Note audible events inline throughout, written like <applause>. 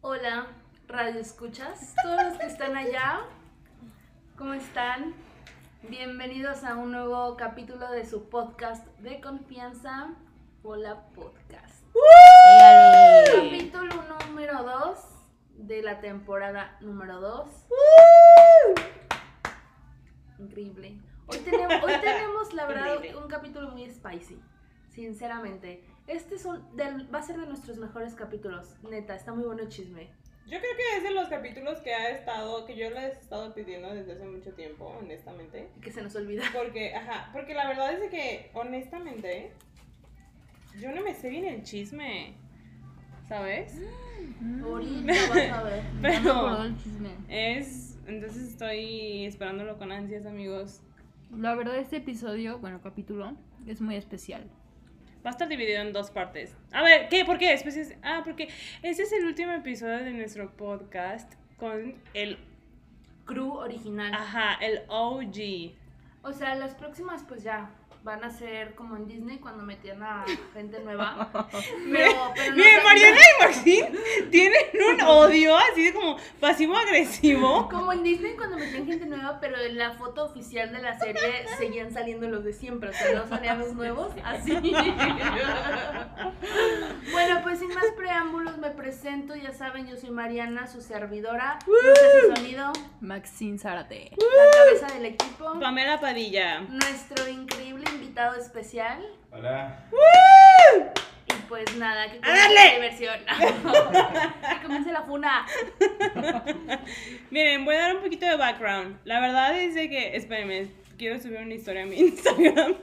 Hola, radio escuchas, todos los que están allá, ¿cómo están? Bienvenidos a un nuevo capítulo de su podcast de confianza, Hola Podcast. Capítulo número 2 de la temporada número 2. Increíble. Hoy tenemos, hoy tenemos la verdad, Increíble. un capítulo muy spicy, sinceramente. Este es un, del- va a ser de nuestros mejores capítulos, neta, está muy bueno el chisme. Yo creo que es de los capítulos que ha estado, que yo les he estado pidiendo desde hace mucho tiempo, honestamente. Y que se nos olvida. Porque, ajá, porque la verdad es de que, honestamente, yo no me sé bien el chisme, ¿sabes? Ahorita vas a ver. <laughs> No me Pero acuerdo del chisme. es, entonces estoy esperándolo con ansias, amigos. La verdad, este episodio, bueno, capítulo, es muy especial. Va a estar dividido en dos partes. A ver, ¿qué? ¿Por qué? Especies- Ah, porque ese es el último episodio de nuestro podcast con el, Crew original. ajá, el OG. O sea, las próximas pues ya van a ser como en Disney cuando metían a gente nueva. <laughs> Pero, pero no sé- Mariana y Martín tienen un odio así de como pasivo-agresivo. Como en Disney cuando metían gente nueva, pero en la foto oficial de la serie seguían saliendo los de siempre, o sea, no salían los nuevos, así. bueno, pues sin más preámbulos me presento, ya saben, yo soy Mariana, su servidora, luces y sonido, Maxine Zárate. la cabeza del equipo, Pamela Padilla. nuestro increíble invitado especial, Hola. y pues nada, que ¡A comience darle! la diversión. <laughs> que comience la funa. <laughs> Miren, voy a dar un poquito de background. La verdad es de que, espérenme, quiero subir una historia a mi <laughs> Instagram.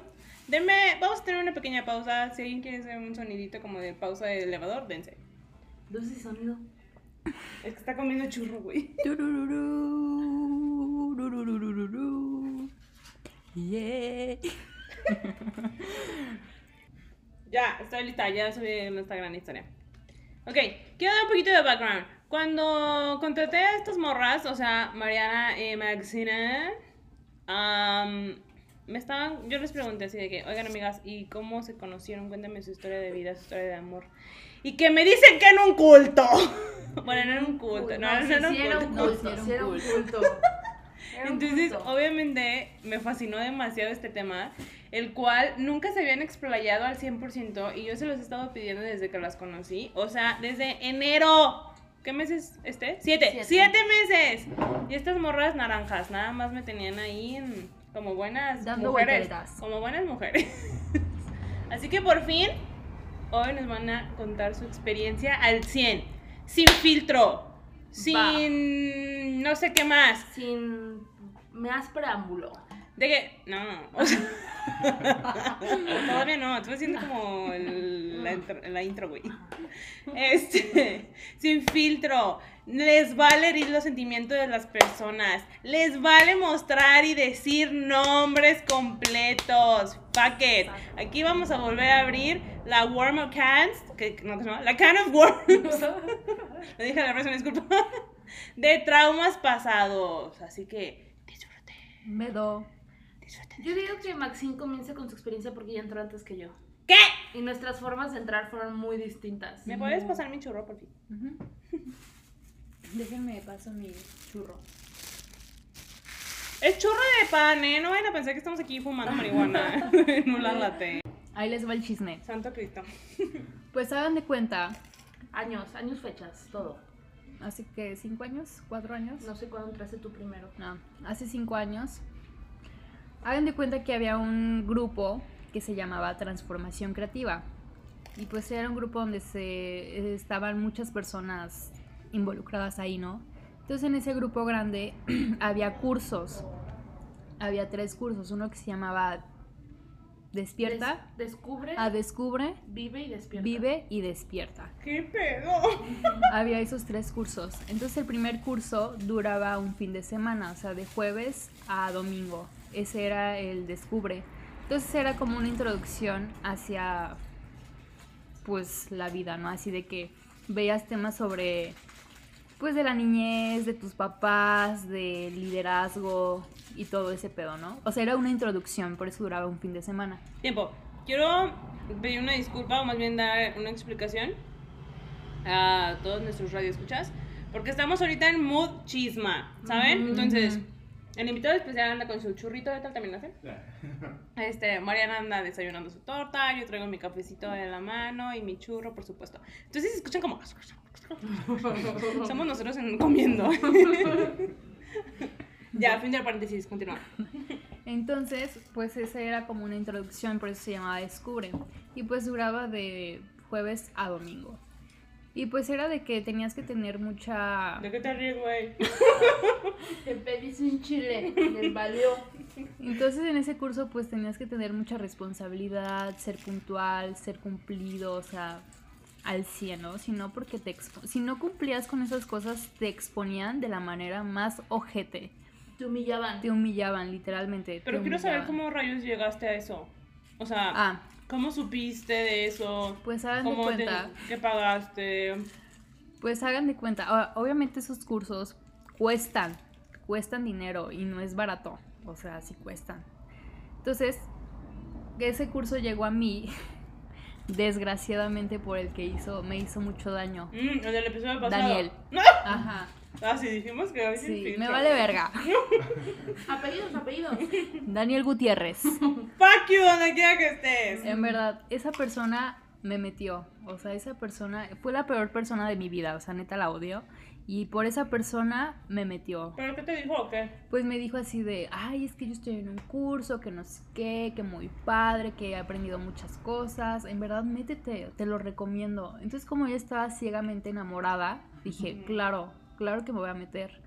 Denme, vamos a tener una pequeña pausa. Si alguien quiere hacer un sonidito como de pausa de elevador, dense. Y sonido. Es que está comiendo churro, güey. Yeah. <laughs> Ya, estoy lista, ya subí nuestra gran historia. Ok, quiero dar un poquito de background. Cuando contraté a estas morras, o sea, Mariana y Maxina, me estaban, yo les pregunté así de que, oigan amigas, ¿y cómo se conocieron? Cuéntame su historia de vida, su historia de amor. Y que me dicen que en un culto. <laughs> bueno, no en un culto, no, no, sí, en un sí era un culto. culto, Sí, era un culto. <laughs> Era Entonces, obviamente, me fascinó demasiado este tema, el cual nunca se habían explayado al 100% y yo se los he estado pidiendo desde que las conocí. O sea, desde enero. ¿Qué meses este? Siete. Siete. Siete meses. Y estas morras naranjas, nada más me tenían ahí en- como buenas Dando mujeres. volteretas. Como buenas mujeres. <laughs> Así que por fin, hoy nos van a contar su experiencia al 100. Sin filtro. Sin no sé qué más. Sin más preámbulo. De que, no, o sea, <laughs> todavía no, estoy haciendo como el- la, intro, la intro, güey. Este, <laughs> sin filtro, les vale herir los sentimientos de las personas, les vale mostrar y decir nombres completos. Fuck it. Aquí vamos a volver a abrir la Worm of Cans, que no la Can of Worms. <laughs> Lo dije a la persona, disculpa. De traumas pasados, así que disfruten, Me do. Yo digo que Maxine comience con su experiencia porque ella entró antes que yo. ¿Qué? Y nuestras formas de entrar fueron muy distintas. ¿Me puedes pasar mi churro, por fin? Ujú. <laughs> Déjenme paso mi churro. Es churro de pan, ¿eh? No vayan a pensar que estamos aquí fumando marihuana en un latte. Ahí les va el chisme. Santo Cristo. <laughs> Pues hagan de cuenta, Años, años, fechas, todo. hace que cinco años, cuatro años. No sé cuándo entraste tú primero. No, hace cinco años. Hagan de cuenta que había un grupo que se llamaba Transformación Creativa. Y pues era un grupo donde se estaban muchas personas involucradas ahí, ¿no? Entonces en ese grupo grande <clears throat> había cursos. Había tres cursos. Uno que se llamaba Despierta, Des- descubre, a Descubre, vive y despierta. Vive y Despierta. ¿Qué pedo? <laughs> Había esos tres cursos. Entonces el primer curso duraba un fin de semana, o sea, de jueves a domingo. Ese era el descubre. Entonces era como una introducción hacia pues la vida, ¿no? Así de que veías temas sobre pues de la niñez, de tus papás, de liderazgo y todo ese pedo, ¿no? O sea, era una introducción, por eso duraba un fin de semana. Tiempo. Quiero pedir una disculpa o más bien dar una explicación a todos nuestros radioescuchas. Porque estamos ahorita en mood chisma, ¿saben? Entonces. El invitado especial anda con su churrito de tal también hace. <laughs> Este, Mariana anda desayunando su torta, yo traigo mi cafecito en la mano y mi churro, por supuesto. Entonces, si escuchan como... <laughs> Somos nosotros en- comiendo. <laughs> ya, fin del paréntesis, continúa. Entonces, pues esa era como una introducción, por eso se llamaba Descubre. Y pues duraba de jueves a domingo. Y pues era de que tenías que tener mucha... ¿De qué te ríes, güey? <laughs> Te pedís un chile, les valió. Entonces en ese curso pues tenías que tener mucha responsabilidad, ser puntual, ser cumplido, o sea, al 100, ¿no? Si no, porque te expo- si no cumplías con esas cosas, te exponían de la manera más ojete. Te humillaban. Te humillaban, literalmente. Pero quiero saber cómo rayos llegaste a eso. O sea, Ah, ¿cómo supiste de eso? pues hagan de ¿Cómo te, cuenta. qué pagaste? Pues hagan de cuenta. Obviamente esos cursos cuestan, cuestan dinero y no es barato. O sea, sí cuestan. Entonces, ese curso llegó a mí, <laughs> desgraciadamente por el que hizo, me hizo mucho daño. Mm, el del episodio pasado. Daniel. <laughs> Ajá. Ah, sí, dijimos que Sí, me vale verga. <laughs> Apellidos, apellidos. <laughs> Daniel Gutiérrez. Fuck you, donde quiera que estés. En verdad, esa persona me metió. O sea, esa persona fue la peor persona de mi vida. O sea, neta la odio. Y por esa persona me metió. ¿Pero qué te dijo o qué? Pues me dijo así de, ay, es que yo estoy en un curso, que no sé qué, que muy padre, que he aprendido muchas cosas. En verdad, métete, te lo recomiendo. Entonces, como yo estaba ciegamente enamorada, dije, claro, claro que me voy a meter.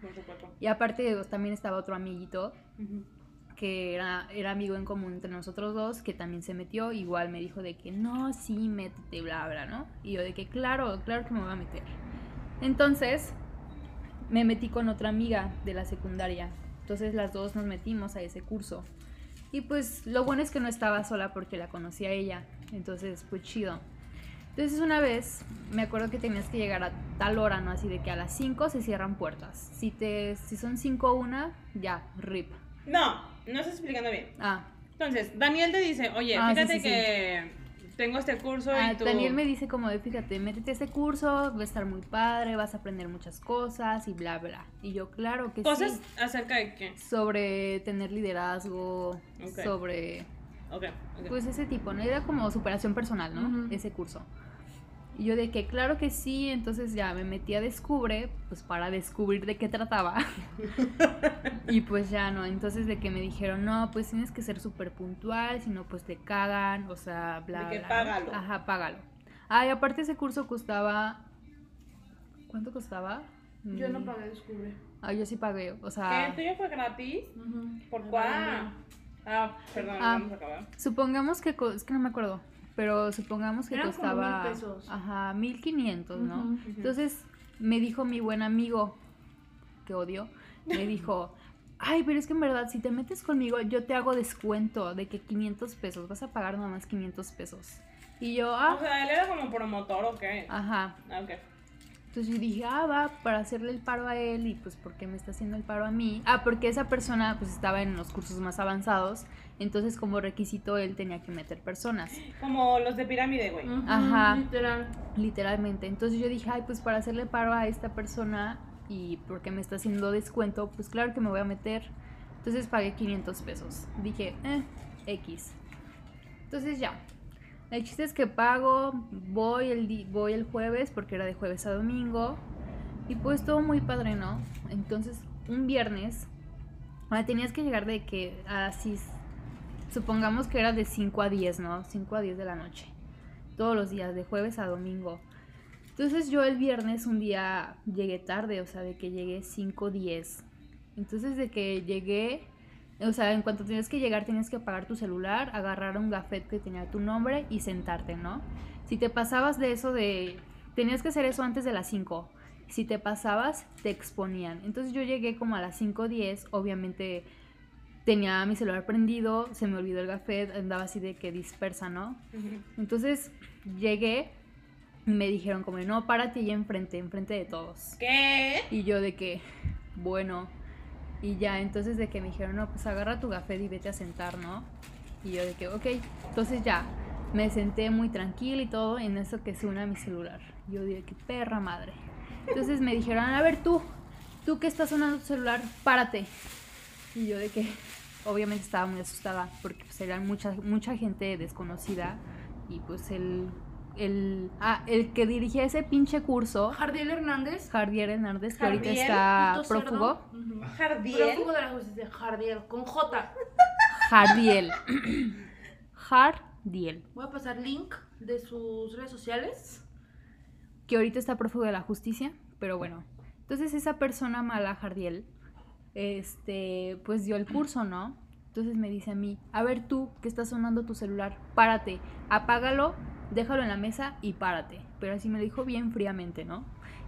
Y aparte, pues, también estaba otro amiguito Ujú. que era, era amigo en común entre nosotros dos, que también se metió, igual me dijo de que no, sí, métete, bla, bla, ¿no? Y yo de que claro, claro que me voy a meter. Entonces, me metí con otra amiga de la secundaria. Entonces las dos nos metimos a ese curso. Y pues lo bueno es que no estaba sola porque la conocía a ella. Entonces, pues chido. Entonces una vez me acuerdo que tenías que llegar a tal hora, ¿no? Así de que a las 5 se cierran puertas. Si, te, si son 5 una, ya, rip. No, no estás explicando bien. Ah, Entonces, Daniel te dice, oye, Ah, fíjate sí, sí. que tengo este curso Ah, y tú... Daniel me dice como de, fíjate, métete a este curso, va a estar muy padre, vas a aprender muchas cosas y bla, bla. Y yo, claro que Cosas sí. acerca de qué. Sobre tener liderazgo, Ok. sobre, Ok, ok. pues ese tipo, ¿no? Era como superación personal, ¿no? Ese curso. Y yo de que, claro que sí, entonces ya me metí a Descubre, pues para descubrir de qué trataba. <laughs> y pues ya no, entonces de que me dijeron, no, pues tienes que ser súper puntual, si no, pues te cagan, o sea, bla, De que bla. págalo. Ajá, págalo. Ah, y aparte ese curso costaba... ¿Cuánto costaba? Yo no Mm, pagué descubre. Ah, yo sí pagué, o ¿Qué? sea... ¿El tuyo fue gratis? ¿Por cuál? Ah, perdón, Ah. vamos a acabar. Supongamos que, co- es que no me acuerdo, pero supongamos que Eran como costaba... mil pesos. Ajá, 1500, ¿no? Ujú. Entonces me dijo mi buen amigo, que odio, me <laughs> dijo, ay, pero es que en verdad, si te metes conmigo, yo te hago descuento de que 500 pesos, vas a pagar nada más 500 pesos. Y yo, O ah, sea, él era como promotor o qué. ajá. Ah, ok. Entonces yo dije, ah, va, para hacerle el paro a él y pues, ¿por qué me está haciendo el paro a mí? Ah, porque esa persona pues estaba en los cursos más avanzados, entonces como requisito él tenía que meter personas. Como los de pirámide, güey. Ajá. Literal. Literalmente. Entonces yo dije, ay, pues para hacerle paro a esta persona y porque me está haciendo descuento, pues claro que me voy a meter. Entonces pagué 500 pesos. Dije, eh, X. Entonces ya. El chiste es que pago, voy el, voy el jueves porque era de jueves a domingo. Y pues todo muy padre, ¿no? Entonces un viernes, ah, tenías que llegar de que así, supongamos que era de 5 a 10, ¿no? 5 a 10 de la noche todos los días, de jueves a domingo. Entonces yo el viernes un día llegué tarde, o sea, de que llegué 5.10. Entonces de que llegué, o sea, en cuanto tenías que llegar tenías que apagar tu celular, agarrar un gafet que tenía tu nombre y sentarte, ¿no? Si te pasabas de eso de... Tenías que hacer eso antes de las 5. Si te pasabas, te exponían. Entonces yo llegué como a las 5.10, obviamente tenía mi celular prendido, se me olvidó el gafet, andaba así de que dispersa, ¿no? Entonces llegué Y me dijeron como, no, párate ahí enfrente, enfrente de todos. ¿Qué? Y yo de que, bueno, y ya, entonces de que me dijeron, no, pues agarra tu café y vete a sentar, ¿no? Y yo de que, ok, entonces ya, me senté muy tranquila y todo, en eso que suena mi celular. Yo dije, qué perra madre. Entonces me dijeron, a ver tú, tú que estás sonando tu celular, párate. Y yo de que, obviamente estaba muy asustada, porque pues eran mucha, mucha gente desconocida y pues el, el, ah, el que dirigía ese pinche curso, Jardiel Hernández. Jardier Hernández, que ahorita Jardiel, está puto cerdo. prófugo. Ujú. Jardiel. Prófugo de la justicia. Jardiel, con J. Jardiel. Jardiel. Voy a pasar link de sus redes sociales. que ahorita está prófugo de la justicia, pero bueno. Entonces esa persona mala, Jardiel, este, pues dio el curso, ¿no? Entonces me dice a mí, a ver tú, que estás sonando tu celular, párate, apágalo, déjalo en la mesa y párate. Pero así me lo dijo bien fríamente, ¿no?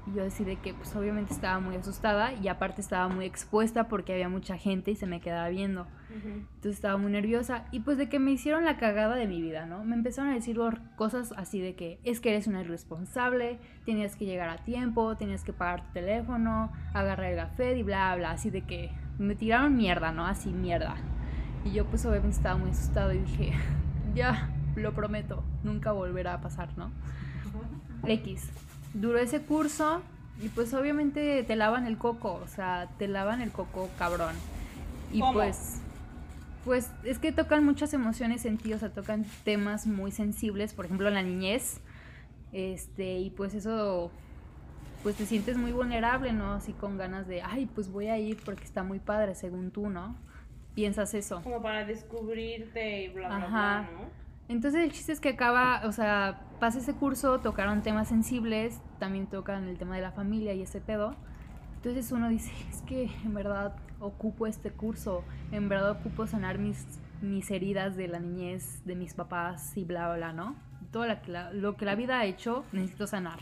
Y yo así de que pues obviamente estaba muy asustada y aparte estaba muy expuesta porque había mucha gente y se me quedaba viendo. Ujú. Entonces estaba muy nerviosa. Y pues de que me hicieron la cagada de mi vida, ¿no? Me empezaron a decir cosas así de que es que eres una irresponsable, tenías que llegar a tiempo, tenías que pagar tu teléfono, agarrar el café y bla, bla. Así de que me tiraron mierda, ¿no? Así mierda. Y yo pues obviamente estaba muy asustada y dije, <laughs> ya, lo prometo, nunca volverá a pasar, ¿no? X. Duró ese curso y pues obviamente te lavan el coco, o sea, te lavan el coco cabrón. Y ¿Cómo? pues pues es que tocan muchas emociones en ti, o sea, tocan temas muy sensibles, por ejemplo, la niñez. Este, y pues eso pues te sientes muy vulnerable, ¿no? Así con ganas de, ay, pues voy a ir porque está muy padre según tú, ¿no? Piensas eso. Como para descubrirte y bla, bla, Ajá. bla, ¿no? Entonces el chiste es que acaba, o sea, pasa ese curso, tocaron temas sensibles, también tocan el tema de la familia y ese pedo. Entonces uno dice, <laughs> es que en verdad ocupo este curso, en verdad ocupo sanar mis, mis heridas de la niñez, de mis papás y bla, bla, ¿no? Todo lo que la vida ha hecho, necesito sanar.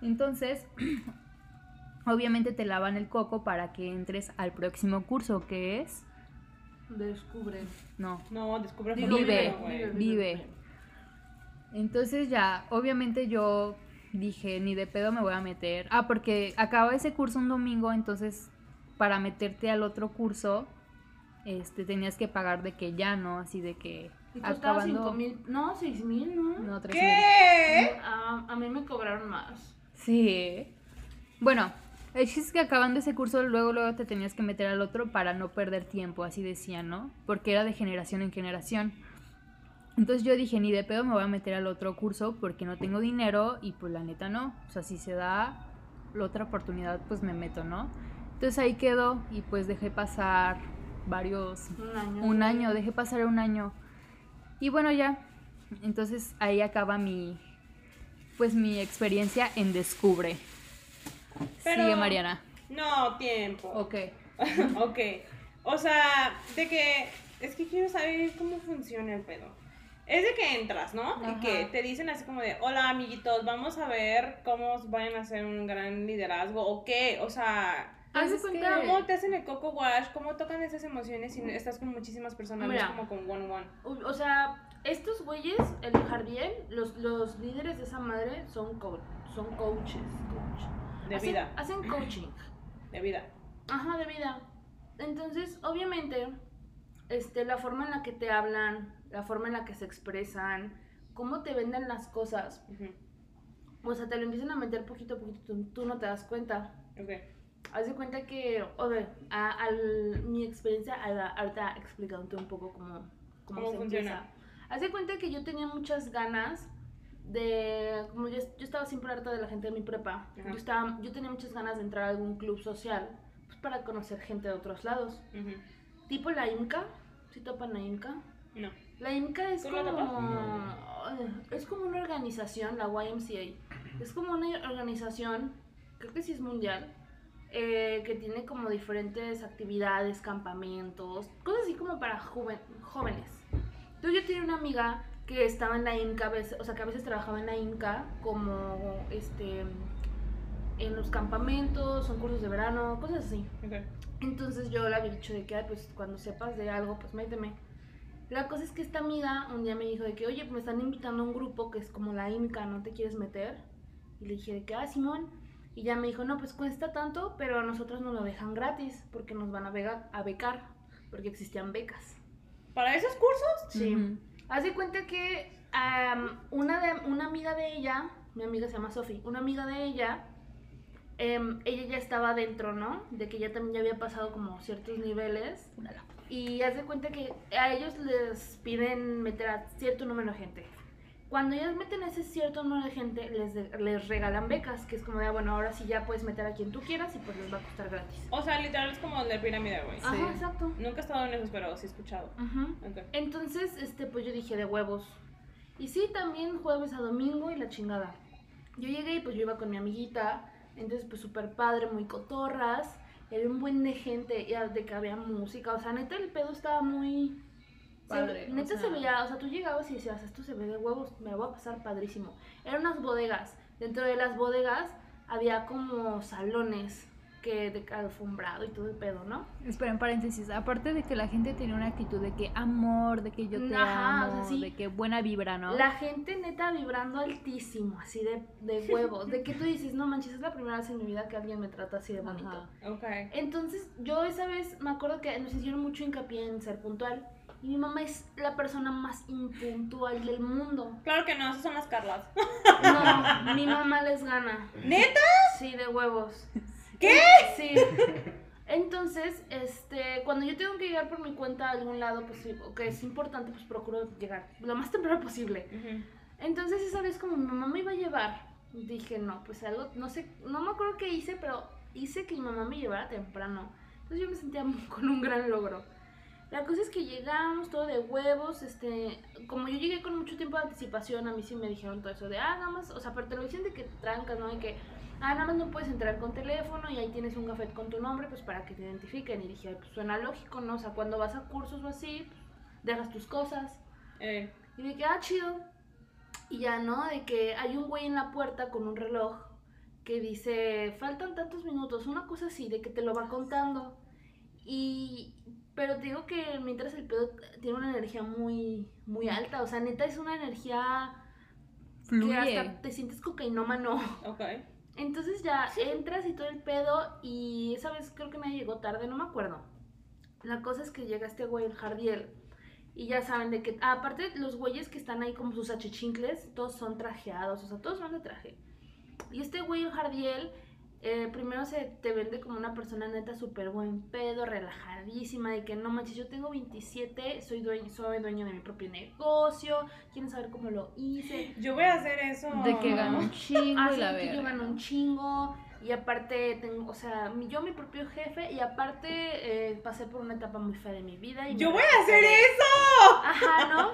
Entonces, <clears throat> obviamente te lavan el coco para que entres al próximo curso, que es... Descubre. No, No, descubre Digo, Vive, güey. vive. Entonces ya, obviamente yo dije, ni de pedo me voy a meter. Ah, porque acaba ese curso un domingo, entonces para meterte al otro curso, este, tenías que pagar de que ya, ¿no? Así de que Y costaba. 5 mil. No, 6 mil, ¿no? No, tres mil. ¿Qué? A, a mí me cobraron más. Sí. Bueno, el chiste es que acabando ese curso, luego, luego te tenías que meter al otro para no perder tiempo, así decían, ¿no? Porque era de generación en generación. Entonces yo dije, ni de pedo me voy a meter al otro curso porque no tengo dinero y pues la neta no. O sea, si se da la otra oportunidad, pues me meto, ¿no? Entonces ahí quedó y pues dejé pasar varios, Un año. un año, dejé pasar un año. Y bueno, ya. Entonces ahí acaba mi, pues mi experiencia en Descubre. Pero- Sigue Mariana. No, tiempo. Ok. <laughs> ok. O sea, de que. Es que quiero saber cómo funciona el pedo. Es de que entras, ¿no? Ajá. Y que te dicen así como de: Hola, amiguitos, vamos a ver cómo vayan a hacer un gran liderazgo o qué. O sea. Que- ¿Cómo te hacen el coco wash? ¿Cómo tocan esas emociones si estás con muchísimas personas? No es Mira. como con one one. O, sea, estos güeyes, el Jardiel, los, los líderes de esa madre son, co- son coaches. coach. De Hacen- vida. Hacen <clears throat> coaching. De vida. Ajá, de vida. Entonces, obviamente, este, la forma en la que te hablan, la forma en la que se expresan, cómo te venden las cosas, Ujú. o sea, te lo empiezan a meter poquito a poquito, tú, tú no te das cuenta. Ok. Haz de cuenta que, o a, al- mi experiencia, a ahorita explicándote un poco cómo, cómo, ¿Cómo se funciona? empieza. Haz de cuenta que yo tenía muchas ganas de, como yo, yo estaba siempre harta de la gente de mi prepa, Ajá. yo, estaba, yo tenía muchas ganas de entrar a algún club social, pues para conocer gente de otros lados. Ujú. Tipo la IMCA, ¿sí topan la IMCA? No. La IMCA es ¿Tú la como, es como una organización, la YMCA. Es como una organización, creo que sí es mundial, eh, que tiene como diferentes actividades, campamentos, cosas así como para joven- jóvenes. Entonces yo tenía una amiga que estaba en la IMCA, a veces- o sea, que a veces trabajaba en la IMCA como este en los campamentos, son cursos de verano, cosas así. Entonces yo le había dicho de que, "Ay, pues cuando sepas de algo, pues méteme. La cosa es que esta amiga un día me dijo de que, oye, me están invitando a un grupo que es como la IMCA, ¿no te quieres meter? Y le dije de que, ah, Simón. Y ya me dijo, no, pues cuesta tanto, pero a nosotros nos lo dejan gratis porque nos van a, vega- a becar, porque existían becas. ¿Para esos cursos? Sí. Haz de cuenta que una, de, una amiga de ella, mi amiga se llama Sofi, una amiga de ella, em, ella ya estaba dentro, ¿no? De que ya también ya había pasado como ciertos niveles. Y haz de cuenta que a ellos les piden meter a cierto número de gente. Cuando ellos meten a ese cierto número de gente, les, de- les regalan becas, que es como de, ah, bueno, ahora sí ya puedes meter a quien tú quieras y pues les va a costar gratis. O sea, literal es como el de pirámide, güey. Ajá, exacto. Nunca he estado en esos, pero sí he escuchado. Ujú. Ok. Entonces, este, pues yo dije de huevos. Y sí, también jueves a domingo y la chingada. Yo llegué y pues yo iba con mi amiguita. Entonces, pues súper padre, muy cotorras. Era un buen de gente, ya de que había música. O sea, neta, el pedo estaba muy. Se- Padre, o neta se sea- veía, o sea, tú llegabas y decías, esto se ve de huevos, me lo voy a pasar padrísimo. Eran unas bodegas. Dentro de las bodegas había como salones que de alfombrado y todo el pedo, ¿no? Espera, en paréntesis, aparte de que la gente tenía una actitud de que amor, de que yo te Ajá, o amo, sea, sí. de que buena vibra, ¿no? La gente neta vibrando altísimo, así de, de <laughs> huevos. De que tú dices, no manches, es la primera vez en mi vida que alguien me trata así de bonito. Ajá. Ok. Entonces, yo esa vez me acuerdo que nos hicieron mucho hincapié en ser puntual. Y mi mamá es la persona más impuntual del mundo. Claro que no, esas son las Carlas. No, mi mamá les gana. ¿Neta? Sí, de huevos. ¿Qué? Sí. Entonces, este, cuando yo tengo que llegar por mi cuenta a algún lado, pues que es importante, pues procuro llegar lo más temprano posible. Entonces esa vez como mi mamá me iba a llevar, dije, no, pues algo, no sé, no me acuerdo qué hice, pero hice que mi mamá me llevara temprano. Entonces yo me sentía <laughs> con un gran logro. La cosa es que llegamos todo de huevos, este, como yo llegué con mucho tiempo de anticipación, a mí sí me dijeron todo eso de, ah, nada más, o sea, pero te lo dicen de que trancas, ¿no? De que, ah, nada más no puedes entrar con teléfono y ahí tienes un café con tu nombre, pues para que te identifiquen. Y dije, "Ay, pues suena lógico, ¿no? O sea, cuando vas a cursos o así, dejas tus cosas. Eh, Y que, ah, chido. Y ya, ¿no? De que hay un güey en la puerta con un reloj que dice, faltan tantos minutos, una cosa así, de que te lo va contando. Y, pero te digo que mientras el pedo tiene una energía muy, muy alta, o sea, neta es una energía que Fluye. hasta te sientes cocainómano. <laughs> ok. Entonces ya entras y todo el pedo y esa vez creo que nadie llegó tarde, no me acuerdo. La cosa es que llega este güey, el Jardiel, y ya saben de que, ah, aparte los güeyes que están ahí como sus achichincles, todos son trajeados, o sea, todos van de traje. Y este güey, el Jardiel, eh, primero se te vende como una persona neta súper buen pedo, relajadísima, de que no manches, yo tengo 27, soy dueño, soy dueño de mi propio negocio, quieren saber cómo lo hice. Yo voy a hacer eso. De que ganó un chingo Ah, y sí, la que yo gano un chingo y aparte tengo, o sea, yo mi propio jefe y aparte eh, pasé por una etapa muy fea de mi vida. Y Yo voy a hacer eso. Ajá, ¿no?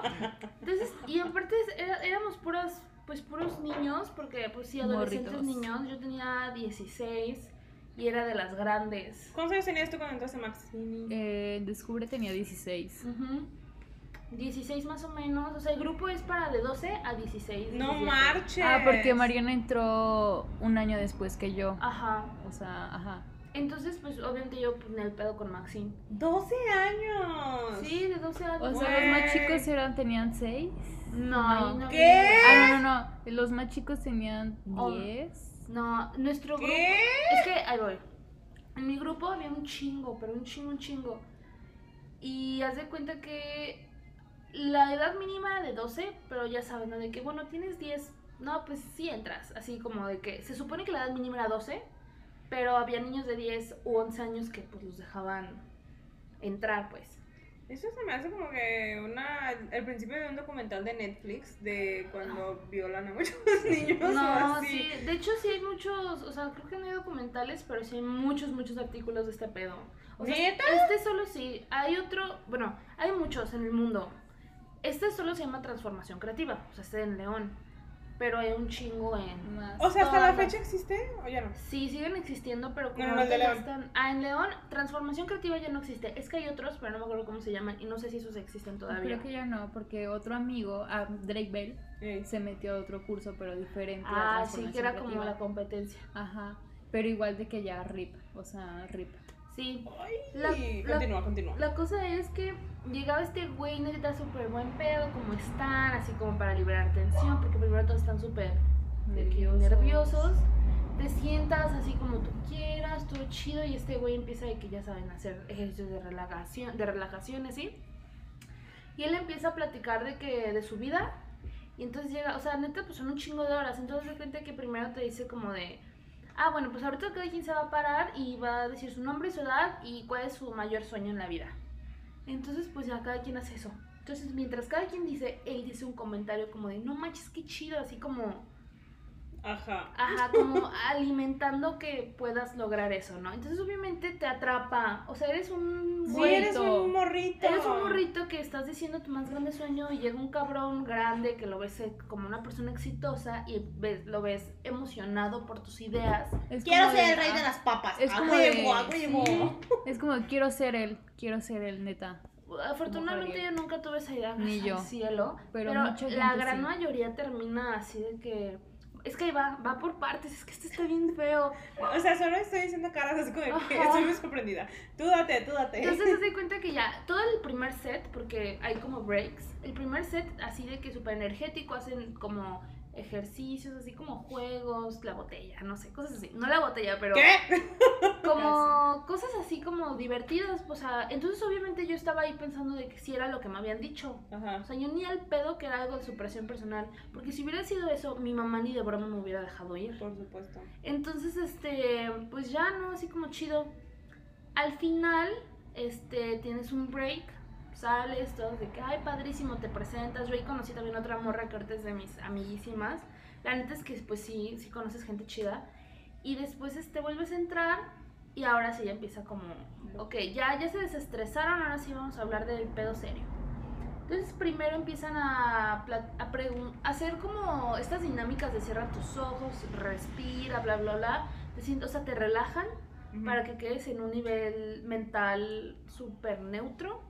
Entonces, y aparte era- éramos puras, pues puros niños, porque pues sí, adolescentes Morritos. niños, yo tenía 16 y era de las grandes. ¿Cuántos años tenías tú cuando entraste a Max? Eh, Descubre tenía 16. Ujú. 16 más o menos, o sea, el grupo es para de 12 a 16. No 17. marches. Ah, porque Mariana entró un año después que yo. Ajá. O sea, ajá. Entonces, pues obviamente yo pues, en el pedo con Maxine. 12 años. Sí, de 12 años. O sea, los más chicos eran, tenían 6. No, No. ¿Qué? Ah, no, no, no. Los más chicos tenían Oh. 10. No, nuestro grupo. ¿Qué? Es que, ahí voy. En mi grupo había un chingo, pero un chingo, un chingo. Y haz de cuenta que la edad mínima era de 12, pero ya saben, ¿no? De que, bueno, tienes 10. No, pues sí entras. Así como de que se supone que la edad mínima era 12, pero había niños de 10 u 11 años que pues los dejaban entrar, pues. Eso se me hace como que una el principio de un documental de Netflix de cuando violan a muchos <laughs> niños o No, así. sí, de hecho sí hay muchos, o sea, creo que no hay documentales, pero sí hay muchos, muchos artículos de este pedo. O sea, ¿Neta? este solo sí, hay otro, bueno, hay muchos en el mundo. Este solo se llama transformación creativa, o sea, este en León, pero hay un chingo en... Más. O sea, hasta la fecha existe o ya no. Sí, siguen existiendo, pero como No, no, de ya León. están... Ah, en León, transformación creativa ya no existe. Es que hay otros, pero no me acuerdo cómo se llaman y no sé si esos existen todavía. Creo que ya no, porque otro amigo, ah, Drake Bell, se metió a otro curso, pero diferente. a Ah, sí, que era como creativa. la competencia. Ajá. Pero igual de que ya RIP. O sea, RIP. Sí. Ay, La- la- continúa, continúa. La cosa es que llegaba este güey, necesita súper buen pedo, como están, así como para liberar tensión, porque primero todos están súper Nerviosos. nerviosos. Te sientas así como tú quieras, todo chido, y este güey empieza de que ya saben hacer ejercicios de relajación, de relajación, así. Y él empieza a platicar de que, de su vida, y entonces llega, o sea, neta, pues son un chingo de horas, entonces de repente que primero te dice como de, ah, bueno, pues ahorita cada quien se va a parar y va a decir su nombre y su edad y cuál es su mayor sueño en la vida. Entonces, pues ya cada quien hace eso. Entonces, mientras cada quien dice, él dice un comentario como de, no manches, qué chido, así como, Ajá. ajá, como alimentando que puedas lograr eso, ¿no? Entonces, obviamente te atrapa, o sea, eres un... Sí, eres un morrito. Eres un morrito que estás diciendo tu más grande sueño y llega un cabrón grande que lo ves eh, como una persona exitosa y ves, lo ves emocionado por tus ideas. Es Quiero ser de, el rey de ah, las papas. es como huevo, de- a huevo. sí, Es como, quiero ser él, quiero ser él, neta. Afortunadamente yo nunca tuve esa idea, Ni yo. al cielo, Pero la gran sí. mayoría termina así de que es que va, va por partes, es que este está bien feo. O sea, solo estoy diciendo caras así como de que estoy muy sorprendida. Tú date, tú date. Entonces <laughs> se da cuenta que ya todo el primer set, porque hay como breaks, el primer set así de que súper energético, hacen como ejercicios, así como juegos, la botella, no sé, cosas así. No la botella, pero ¿Qué? <laughs> como cosas así como divertidas. O sea, entonces obviamente yo estaba ahí pensando de que sí era lo que me habían dicho. Ajá. O sea, yo ni al pedo que era algo de superación personal. Porque si hubiera sido eso, mi mamá ni de broma me hubiera dejado ir. Por supuesto. Entonces, este, pues ya, ¿no? Así como chido. Al final, este, tienes un break, sales, todo de que, ay, padrísimo, te presentas. Yo ahí conocí también otra morra que ahorita es de mis amiguísimas. La neta es que, pues sí, sí conoces gente chida. Y después, este, vuelves a entrar y ahora sí ya empieza como, ok, ya, ya se desestresaron, ahora sí vamos a hablar del pedo serio. Entonces primero empiezan a, a a hacer como estas dinámicas de cierra tus ojos, respira, bla, bla, bla. Te siento, o sea, te relajan Ujú. para que quedes en un nivel mental súper neutro.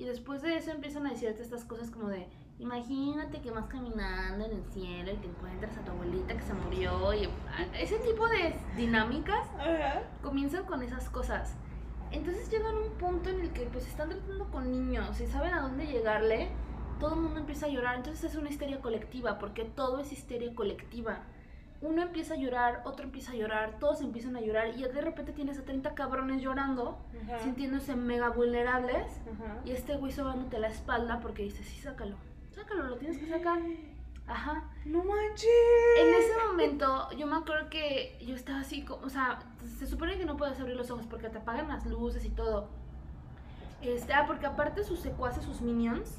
Y después de eso empiezan a decirte estas cosas como de, imagínate que vas caminando en el cielo y te encuentras a tu abuelita que se murió. Y ah, ese tipo de dinámicas Ajá. comienzan con esas cosas. Entonces llegan a un punto en el que pues están tratando con niños y saben a dónde llegarle. Todo el mundo empieza a llorar. Entonces es una histeria colectiva porque todo es histeria colectiva. Uno empieza a llorar, otro empieza a llorar, todos empiezan a llorar y de repente tienes a 30 cabrones llorando, Ajá. sintiéndose mega vulnerables Ajá. y este güey sobándote la espalda porque dice, sí, sácalo, sácalo, lo tienes que sacar. Ajá. No manches. En ese momento, yo me acuerdo que yo estaba así, como, o sea, se supone que no puedes abrir los ojos porque te apagan las luces y todo. Este, ah, porque aparte sus secuaces, sus minions,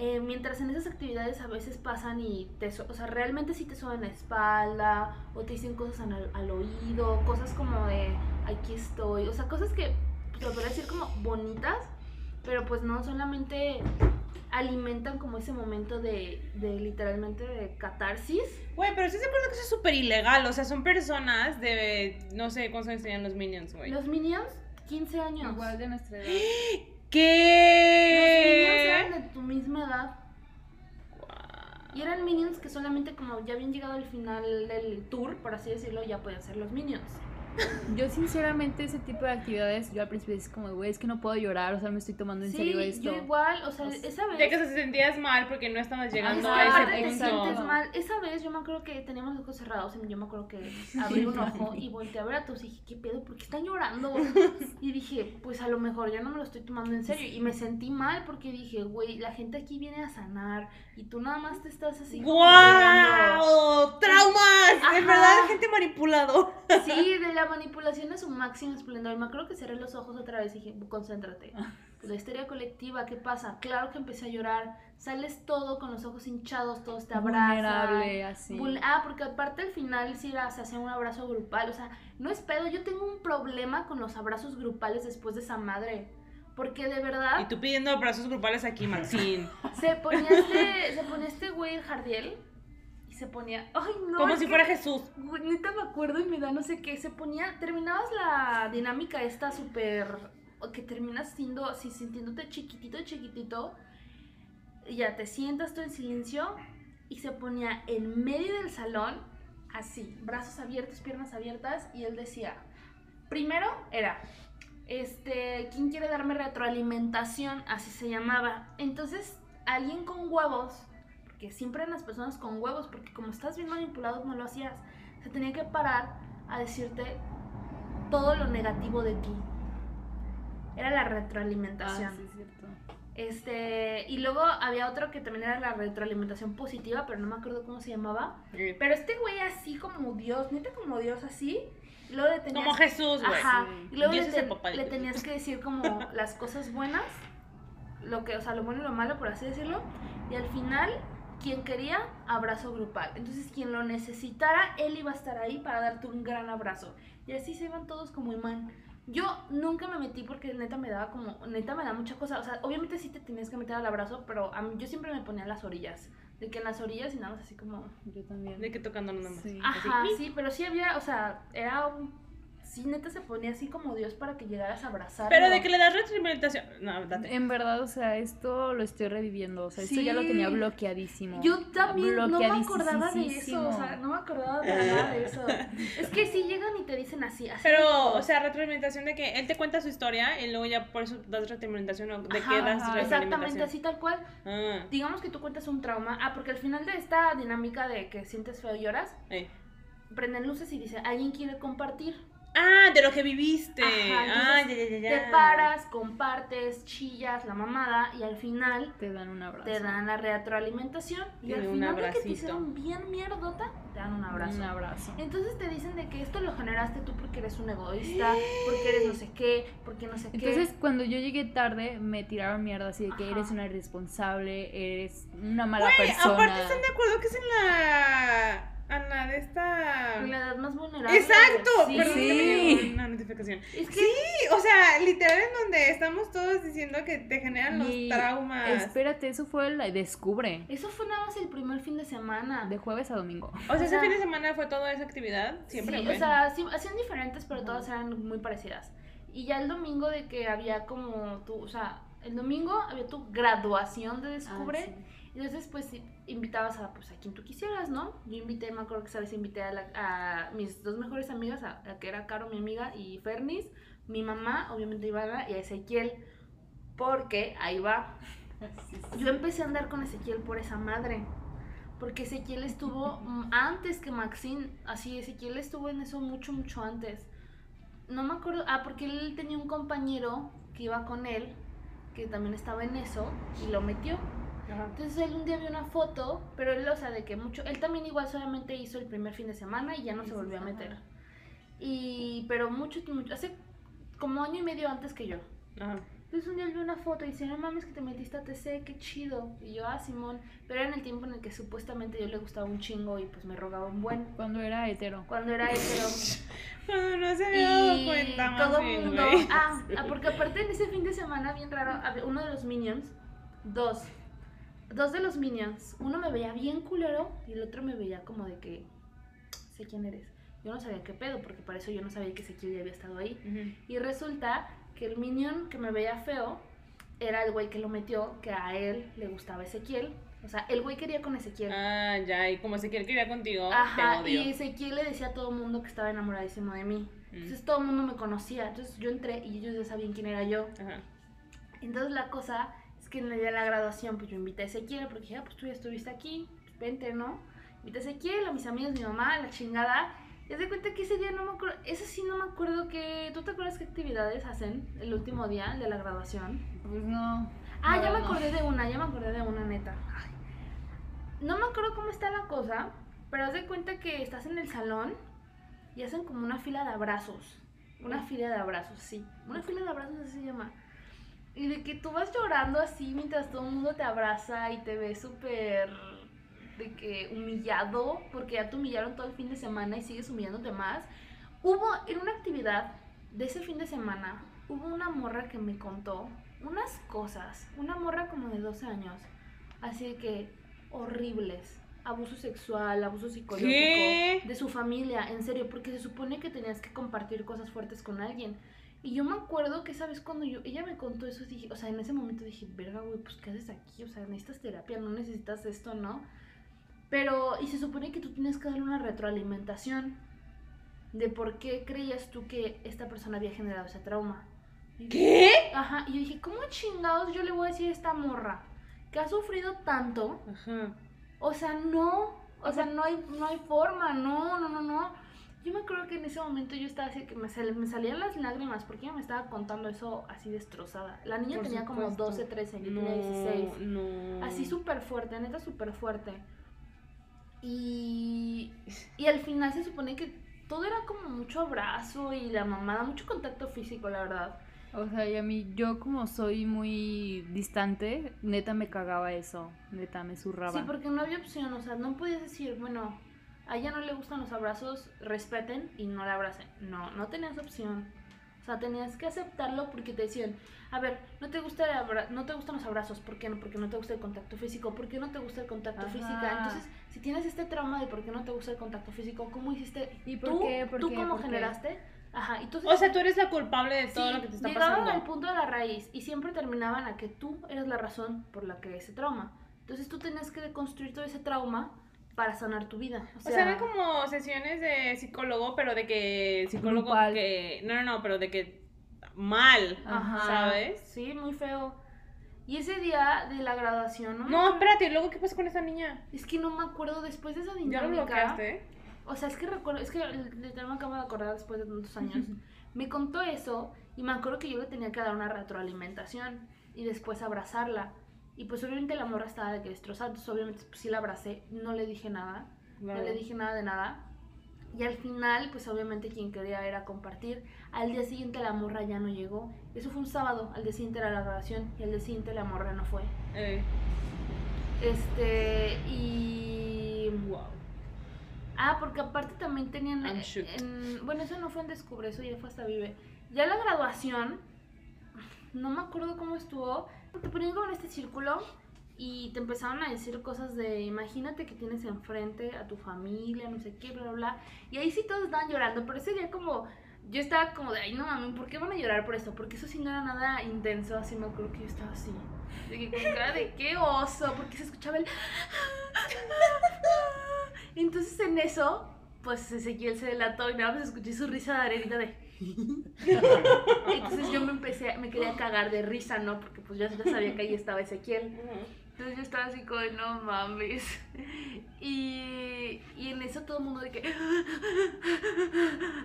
eh, mientras en esas actividades a veces pasan y te, o sea, realmente sí te suben la espalda o te dicen cosas al, al oído, cosas como de aquí estoy, o sea, cosas que pues, lo podría decir como bonitas, pero pues no solamente alimentan como ese momento de, de literalmente de catarsis. Güey, pero sí se acuerda que eso es súper ilegal. O sea, son personas de. No sé cuántos años tenían los minions, güey. Los minions, 15 años. Igual de nuestra edad. <gasps> Los minions de tu misma edad. Y eran minions que solamente como ya habían llegado al final del tour, por así decirlo, ya podían ser los minions. Yo sinceramente ese tipo de actividades, yo al principio es como, güey, es que no puedo llorar, o sea, me estoy tomando en sí, serio esto. yo igual, o sea, O sea, esa vez... De que se sentías mal porque no estabas llegando a ese te punto. sientes punto. mal. Esa vez yo me acuerdo que teníamos los ojos cerrados y yo me acuerdo que <laughs> abrí un ojo y volteé a ver a todos y dije, ¿qué pedo? ¿Por qué están llorando? <laughs> Y dije, pues a lo mejor yo no me lo estoy tomando en serio. Y me sentí mal porque dije, güey, la gente aquí viene a sanar y tú nada más te estás así. llorando". ¡Guau! ¡Traumas! En verdad, gente manipulado. Sí, de la manipulación a su máximo esplendor. Me acuerdo que cerré los ojos otra vez y dije, concéntrate. La histeria colectiva, ¿qué pasa? Claro que empecé a llorar. Sales todo con los ojos hinchados, todos te abrazan. Vulnerable, así. Ah, porque aparte al final sí se hacía un abrazo grupal. O sea, no es pedo. Yo tengo un problema con los abrazos grupales después de esa madre. Porque de Y verdad tú pidiendo abrazos grupales aquí, Maxine. <laughs> se ponía este, se ponía este güey el Jardiel y se ponía. Ay, no. Como si que- fuera Jesús. Neta me acuerdo y me da no sé qué. Se ponía. Terminabas la dinámica esta súper. Que terminas siendo así, sintiéndote chiquitito, chiquitito. Y ya te sientas tú en silencio. Y se ponía en medio del salón, así, brazos abiertos, piernas abiertas. Y él decía: Primero era. Este, ¿quién quiere darme retroalimentación? Así se llamaba. Entonces, alguien con huevos, porque siempre eran las personas con huevos, porque como estás bien manipulado, no lo hacías, se tenía que parar a decirte todo lo negativo de ti. Era la retroalimentación. Ah, sí, es cierto. Este, y luego había otro que también era la retroalimentación positiva, pero no me acuerdo cómo se llamaba. Pero este güey así como Dios, neta como Dios así. Luego le tenías, Como Jesús, güey. Ajá. Y luego Dios le, es el ten- papá de le Jesús. tenías que decir como <laughs> las cosas buenas, lo que, o sea, lo bueno y lo malo, por así decirlo. Y al final, quien quería, abrazo grupal. Entonces, quien lo necesitara, él iba a estar ahí para darte un gran abrazo. Y así se iban todos como imán. Yo nunca me metí porque neta me daba como, neta me da mucha cosa. O sea, obviamente sí te tenías que meter al abrazo, pero a mí, yo siempre me ponía en las orillas. De que en las orillas y nada más así como... Yo también. De que tocando nada más. Sí. Ajá, Así. sí, pero sí había, o sea, era un... Sí, neta se ponía así como Dios para que llegaras a abrazar. Pero de que le das retroalimentación. No, date. En verdad, o sea, esto lo estoy reviviendo. O sea, esto ya lo tenía bloqueadísimo. Yo también no me acordaba de eso, o sea, no me acordaba para nada de eso. <laughs> Es que sí llegan y te dicen así, así. Pero, o sea, retroalimentación de que él te cuenta su historia y luego ya por eso das retroalimentación o de Ajá, qué das ajá, Exactamente, así tal cual. Ah, Digamos que tú cuentas un trauma. Ah, porque al final de esta dinámica de que sientes feo y lloras, eh. prenden luces y dice, ¿alguien quiere compartir? Ah, de lo que viviste. Ajá, ah, ya, entonces ya, ya. Te paras, compartes, chillas, la mamada, y al final Te dan un abrazo. te dan la retroalimentación. Y Y al final de que te hicieron bien mierdota, te dan un abrazo. Un abrazo. Entonces te dicen de que esto lo generaste tú porque eres un egoísta, porque eres no sé <gasps> qué, porque no sé Entonces, qué. cuando yo llegué tarde, me tiraron mierda así de que Ajá. eres una irresponsable, eres una mala Güey, persona. aparte están de acuerdo que es en la. Ana de esta. En la edad más vulnerable. Exacto, Sí. perdón que me Sí. una notificación. Es que Sí, o sea, literal en donde estamos todos diciendo que te generan los traumas. Espérate, eso fue el descubre. eso fue nada más el primer fin de semana. De jueves a domingo. O sea, o ese sea- fin de semana fue toda esa actividad, siempre sí, fue. o sea, sí, hacían diferentes, pero todas eran muy parecidas. Y ya el domingo de que había como tu, o sea, el domingo había tu graduación de Descubre. Ah, Entonces, pues invitabas a, pues, a quien tú quisieras, ¿no? Yo invité, me acuerdo que sabes, invité a, la- a mis dos mejores amigas, a, a que era Caro, mi amiga, y Fernis, mi mamá, obviamente Ivana, y a Ezequiel, porque ahí va. Yo empecé a andar con Ezequiel por esa madre. Porque Ezequiel estuvo antes que Maxine. Así, Ezequiel estuvo en eso mucho, mucho antes. No me acuerdo. Ah, porque él tenía un compañero que iba con él, que también estaba en eso, y lo metió. Ajá. Entonces él un día vio una foto, pero él, o sea, de que mucho. Él también igual solamente hizo el primer fin de semana y ya no se volvió a meter. Y, pero mucho, mucho. Hace como año y medio antes que yo. Ajá. Entonces un día vi una foto y dice, no mames que te metiste a TC, qué chido. Y yo, ah, Simón. Pero era en el tiempo en el que supuestamente yo le gustaba un chingo y pues me rogaba un buen. Cuando era hetero. Cuando era hetero. <laughs> Cuando no se había dado cuenta más todo bien, mundo... Ah, ah, porque aparte en ese fin de semana, bien raro, uno de los Minions, dos. Dos de los Minions. Uno me veía bien culero y el otro me veía como de que... Sé quién eres. Yo no sabía qué pedo, porque para eso yo no sabía que Ezequiel ya había estado ahí. Ujú. Y resulta que el minion que me veía feo era el güey que lo metió, que a él le gustaba Ezequiel. O sea, el güey quería con Ezequiel. Ah, ya, y como Ezequiel quería contigo, Ajá, te y. Ezequiel le decía a todo el mundo que estaba enamoradísimo de mí. Mm. Entonces todo el mundo me conocía. Entonces yo entré y ellos ya sabían quién era yo. Ajá. Entonces la cosa es que en el día de la graduación, pues yo invité a Ezequiel, porque dije, ah, pues tú ya estuviste aquí, pues vente, ¿no? Invité a Ezequiel, a mis amigos, mi mamá, la chingada. Y haz de cuenta que ese día no me acuerdo, ese sí no me acuerdo que, ¿tú te acuerdas qué actividades hacen el último día de la graduación? Pues no. Ah, No, ya me no. acordé de una, ya me acordé de una neta. Ay. No me acuerdo cómo está la cosa, pero haz de cuenta que estás en el salón y hacen como una fila de abrazos. Una fila de abrazos, sí. Una fila de abrazos así se llama. Y de que tú vas llorando así mientras todo el mundo te abraza y te ve súper de que humillado, porque ya te humillaron todo el fin de semana y sigues humillándote más. Hubo en una actividad de ese fin de semana, hubo una morra que me contó unas cosas, una morra como de 12 años, así de que horribles. Abuso sexual, abuso psicológico ¿Qué? de su familia, en serio, porque se supone que tenías que compartir cosas fuertes con alguien. Y yo me acuerdo que, ¿sabes? Cuando yo, ella me contó eso, dije, o sea, en ese momento dije, verga, güey, pues, ¿qué haces aquí? O sea, necesitas terapia, no necesitas esto, ¿no? Pero, y se supone que tú tienes que darle una retroalimentación de por qué creías tú que esta persona había generado ese trauma. Y- ¿Qué? Ajá, y yo dije, ¿cómo chingados yo le voy a decir a esta morra que ha sufrido tanto? Ajá. O sea, no, o sea, no hay, no hay forma, no, no, no, no. Yo me acuerdo que en ese momento yo estaba así, que me, sal- me salían las lágrimas porque ella me estaba contando eso así destrozada. La niña Por tenía como supuesto. 12, 13, yo No, tenía 16. no. Así súper fuerte, neta súper fuerte. Y, y al final se supone que todo era como mucho abrazo y la mamada, mucho contacto físico, la verdad. O sea, y a mí, yo como soy muy distante, neta me cagaba eso. Neta me zurraba. Sí, porque no había opción, o sea, no podías decir, bueno, a ella no le gustan los abrazos, respeten y no la abracen. No, no tenías opción. O sea, tenías que aceptarlo porque te decían, a ver, no te gusta el abra- no te gustan los abrazos, ¿por qué no? Porque no te gusta el contacto físico, ¿por qué no te gusta el contacto Ajá. físico? Entonces, si tienes este trauma de por qué no te gusta el contacto físico, ¿cómo hiciste? ¿Y por ¿Tú, qué? ¿Por ¿Tú qué? cómo ¿Por qué? generaste? Ajá, entonces O sea, tú eres la culpable de todo Sí, lo que te está llegaban pasando. al punto de la raíz y siempre terminaban a que tú eras la razón por la que ese trauma. Entonces tú tenías que deconstruir todo ese trauma para sanar tu vida. O O sea, sea, eran como sesiones de psicólogo, pero de que psicólogo Grupal. que no, no, no, pero de que mal, Ajá. ¿sabes? Sí, muy feo. Y ese día de la graduación, ¿no? No, espérate, ¿y luego qué pasó con esa niña? Es que no me acuerdo después de esa Ya lo dinámica. bloqueaste. O sea, es que recuerdo, es que literal me acabo de acordar después de tantos años. <laughs> me contó eso y me acuerdo que yo le tenía que dar una retroalimentación y después abrazarla. Y pues obviamente la morra estaba de que destrozada, entonces obviamente pues, sí la abracé, no le dije nada, no le dije nada de nada. Y al final, pues obviamente quien quería era compartir. Al día siguiente la morra ya no llegó. Eso fue un sábado, al día siguiente era la grabación y al día siguiente la morra no fue. Eh, Este, y... wow. Ah, porque aparte también tenían. En- bueno, eso no fue en Descubre, eso ya fue hasta Vive. Ya la graduación, no me acuerdo cómo estuvo. Te ponían como en este círculo y te empezaron a decir cosas de imagínate que tienes enfrente a tu familia, no sé qué, bla, bla, bla. Y ahí sí todos estaban llorando, pero ese día como. Yo estaba como de, ay, no mami, ¿por qué van a llorar por esto? Porque eso sí no era nada intenso, así me acuerdo que yo estaba así. De que cara de qué oso, porque se escuchaba el. <laughs> Entonces en eso, pues Ezequiel se delató y nada más escuché su risa de arenita de. <laughs> Entonces yo me empecé, me quería cagar de risa, ¿no? Porque pues ya, ya sabía que ahí estaba Ezequiel. Entonces yo estaba así como de no mames. Y, y en eso todo el mundo de que. <laughs>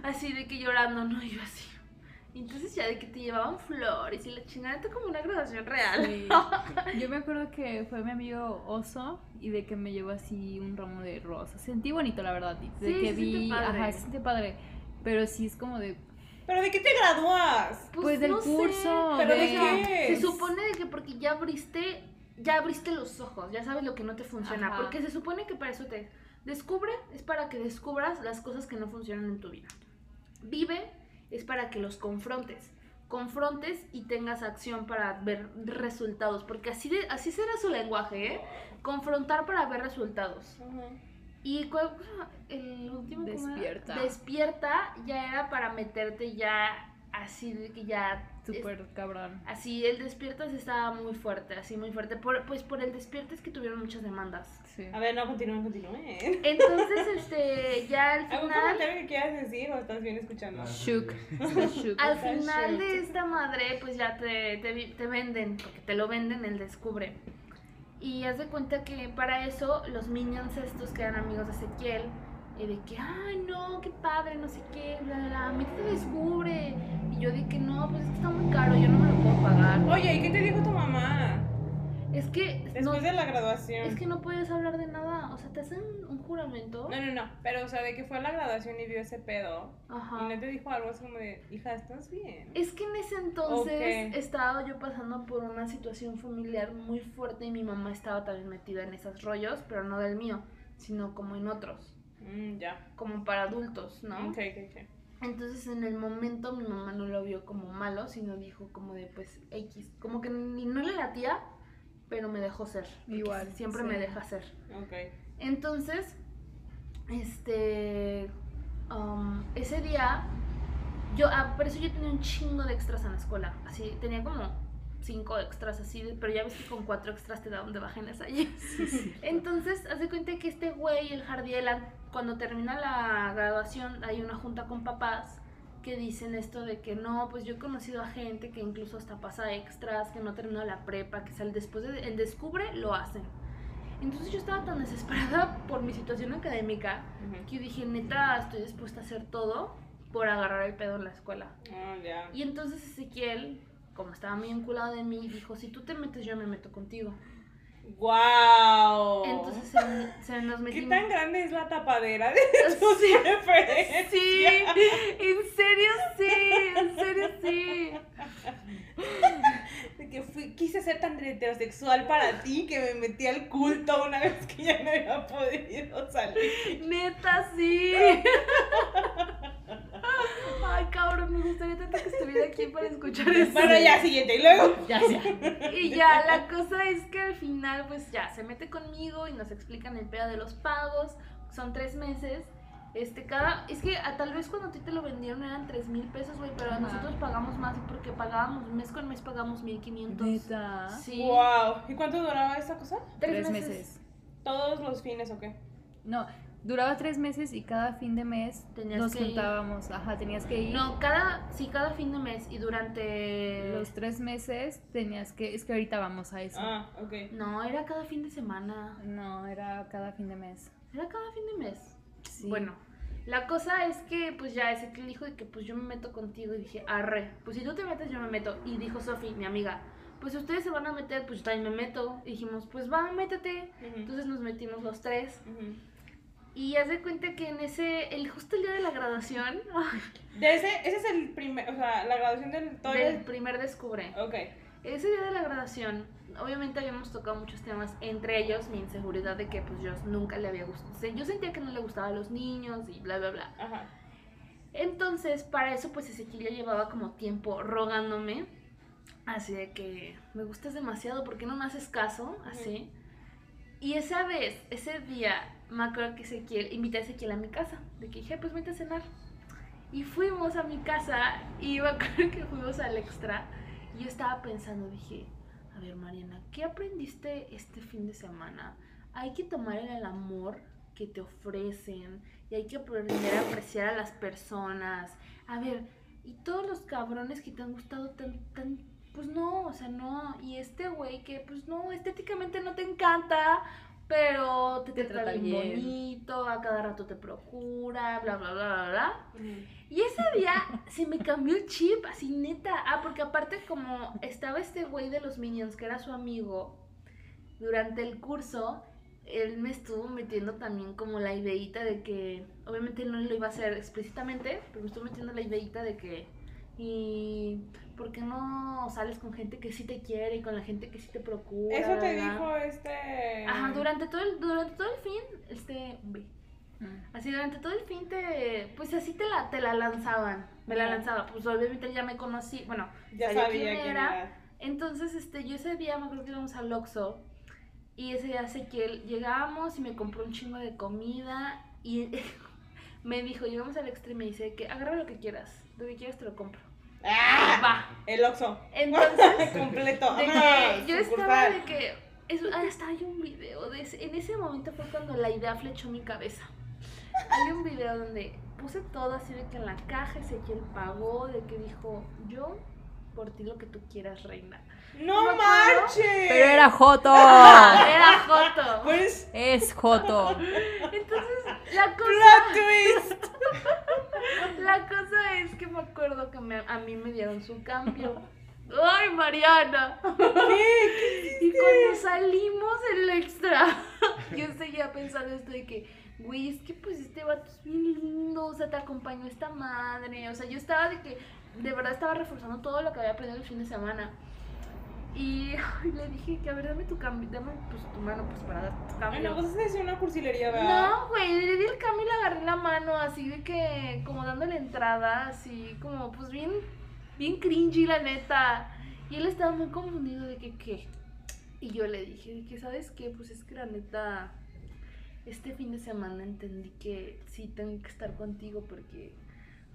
Así de que llorando, ¿no? Y yo así. Entonces ya de que te llevaban flores y la chingada era como una graduación real. Sí. <laughs> Yo me acuerdo que fue mi amigo Oso y de que me llevó así un ramo de rosas. Sentí bonito, la verdad. De Sí, que vi, padre. ajá, se siente padre. Pero sí es como de, ¿Pero de qué te gradúas? pues, del no sé, curso. ¿Pero de de- qué? Se supone de que porque ya abriste, ya abriste los ojos, ya sabes lo que no te funciona. Ajá. Porque se supone que para eso te descubre, es para que descubras las cosas que no funcionan en tu vida. Vive es para que los confrontes. Confrontes y tengas acción para ver resultados. Porque así, de, así será su lenguaje, ¿eh? Confrontar para ver resultados. Y cuál- el último. Despierta. Despierta ya era para meterte ya así de que ya Súper cabrón. Así, el despiertas estaba muy fuerte, así muy fuerte. Por, pues por el despierta es que tuvieron muchas demandas. Sí. A ver, no, continúen, continúen. Entonces, <laughs> este, ya al ¿Algún final, comentario que quieras decir o estás bien escuchando? Shook. Está <laughs> shook. al final de esta madre, pues ya te, te, te venden, porque te lo venden el descubre. Y haz de cuenta que para eso los minions estos que eran amigos de Ezequiel, y de que, ay no, qué padre, no sé qué, bla, bla, bla, a descubre. Y yo dije, no, pues es que está muy caro, yo no me lo puedo pagar. Oye, ¿y qué te dijo tu mamá? Es que Después no, de la graduación. es que no puedes hablar de nada, o sea, te hacen un juramento. No, no, no, pero o sea, de que fue a la graduación y vio ese pedo. Ajá. Y no te dijo algo así como de, hija, ¿estás bien? Es que en ese entonces estaba yo pasando por una situación familiar muy fuerte y mi mamá estaba también metida en esos rollos, pero no del mío, sino como en otros, Mm, ya. como para adultos, ¿no? Ok, ok, ok. Entonces en el momento mi mamá no lo vio como malo, sino dijo como de pues X, como que ni no le latía, pero me dejó ser. Igual, Siempre sí. me deja ser. Ok. Entonces, este, um, ese día, yo, ah, por eso yo tenía un chingo de extras en la escuela, así, tenía como cinco extras así, de- pero ya ves que con cuatro extras te da donde bajenes allí. <laughs> Entonces, haz de cuenta que este güey, el Jardiel, an- cuando termina la graduación, hay una junta con papás que dicen esto de que no, pues yo he conocido a gente que incluso hasta pasa extras, que no ha terminado la prepa, que sale después de el descubre, lo hacen. Entonces yo estaba tan desesperada <laughs> por mi situación académica Ujú. que yo dije, neta, estoy dispuesta a hacer todo por agarrar el pedo en la escuela. Ah, ya. Y entonces Ezequiel, como estaba muy vinculado de mí, dijo, si tú te metes, yo me meto contigo. ¡Wow! Entonces se, se nos ¿Qué metimos... tan grande es la tapadera de <laughs> tus Sí. Sí, en serio sí, en serio sí. De que fui, quise ser tan heterosexual para ti que me metí al culto una vez que ya no había podido salir. Neta, sí. <laughs> Ay, cabrón, me gustaría tanto que estuviera aquí para escuchar eso. Bueno, ya, siguiente. Y luego. Ya, ya. Y ya, la cosa es que al final, pues ya, se mete conmigo y nos explican el pedo de los pagos. Son tres meses. Este, cada. Es que a, tal vez cuando a ti te lo vendieron eran tres mil pesos, güey, pero Ajá. nosotros pagamos más porque pagábamos, mes con mes pagamos mil quinientos. Neta. Sí. ¡Wow! ¿Y cuánto duraba esta cosa? Tres meses. ¿Todos los fines o qué? No, duraba tres meses y cada fin de mes Tenías nos que ir. juntábamos. Ajá, tenías que ir. No, cada, sí, cada fin de mes y durante... Los tres meses tenías que. Es que ahorita vamos a eso. Ah, ok. No, era cada fin de semana. No, era cada fin de mes. Era cada fin de mes. Sí. Bueno, la cosa es que pues ya ese que dijo de que pues yo me meto contigo y dije, arre, pues si tú te metes yo me meto. Y dijo Sofi, mi amiga, pues ustedes se van a meter, pues yo también me meto. Y dijimos, pues va, métete. Entonces nos metimos los tres. Y haz de cuenta que en ese, el justo el día de la graduación, <laughs> De ese, ese es el primer, o sea, la graduación del todo del primer descubre. Ok. Ese día de la graduación, obviamente habíamos tocado muchos temas, entre ellos mi inseguridad de que pues yo nunca le había gustado, yo sentía que no le gustaba a los niños y bla, bla, bla. Ajá. Entonces, para eso pues Ezequiel ya llevaba como tiempo rogándome, así de que me gustas demasiado, ¿por qué no me haces caso? Así. Y esa vez, ese día, me acuerdo que Ezequiel, invité a Ezequiel a mi casa, de que dije, pues vete a cenar. Y fuimos a mi casa y me <laughs> que fuimos al extra y yo estaba pensando, dije, a ver Mariana, ¿qué aprendiste este fin de semana? Hay que tomar el amor que te ofrecen y hay que aprender a apreciar a las personas. A ver, y todos los cabrones que te han gustado tan, tan, pues no, o sea, no. Y este güey que, pues no, estéticamente no te encanta, pero te, Te trata bien bien. bonito, a cada rato te procura, bla, bla, bla, bla, bla. Y ese día se me cambió el chip, así neta. Ah, porque aparte como estaba este güey de los Minions, que era su amigo, durante el curso, él me estuvo metiendo también como la ideita de que, obviamente él no lo iba a hacer explícitamente, pero me estuvo metiendo la ideita de que, y ¿por qué no sales con gente que sí te quiere y con la gente que sí te procura? Eso te dijo este. Ajá, durante todo el, durante todo el fin, este, Mm. Así durante todo el fin te, pues así te la, te la lanzaban, me la lanzaba, pues obviamente ya me conocí, bueno, Ya sabía sabía quién quién era. era. entonces este, yo ese día me acuerdo que íbamos al Oxxo y ese día sé que él- llegábamos y me compró un chingo de comida y <laughs> me dijo, llegamos al extremo y dice que agarra lo que quieras, lo que quieras te lo compro. ¡Ah! Va. El Oxxo. Entonces, <laughs> Completo. de que <laughs> yo estaba de que es, ah, estaba hay un video de ese, en ese momento fue cuando la idea flechó mi cabeza hay un video donde puse todo así de que en la caja Ezequiel pagó de que dijo yo por ti lo que tú quieras reina ¡No acuerdo. marches! Pero era Joto. <laughs> era Joto Pues. Es Joto. entonces la cosa ¡Plot twist! la cosa es que me acuerdo que me- a mí me dieron su cambio <laughs> ¡Ay, Mariana! ¿Qué? Y cuando salimos el extra, <laughs> yo seguía pensando esto de que, güey, es que pues este vato es bien lindo, o sea, te acompañó esta madre, o sea, yo estaba de que, de verdad estaba reforzando todo lo que había aprendido el fin de semana. Y ay, le dije que, a ver, dame tu cambio, dame pues tu mano pues para dar tu cambio. no, pues es una cursilería, ¿verdad? No, güey, le di el cambio y le agarré la mano, así de que, como dándole entrada, así como, pues bien, bien cringy, la neta. Y él estaba muy confundido de que, ¿qué? Y yo le dije, de que, ¿sabes qué? Pues es que la neta, este fin de semana entendí que sí tengo que estar contigo porque,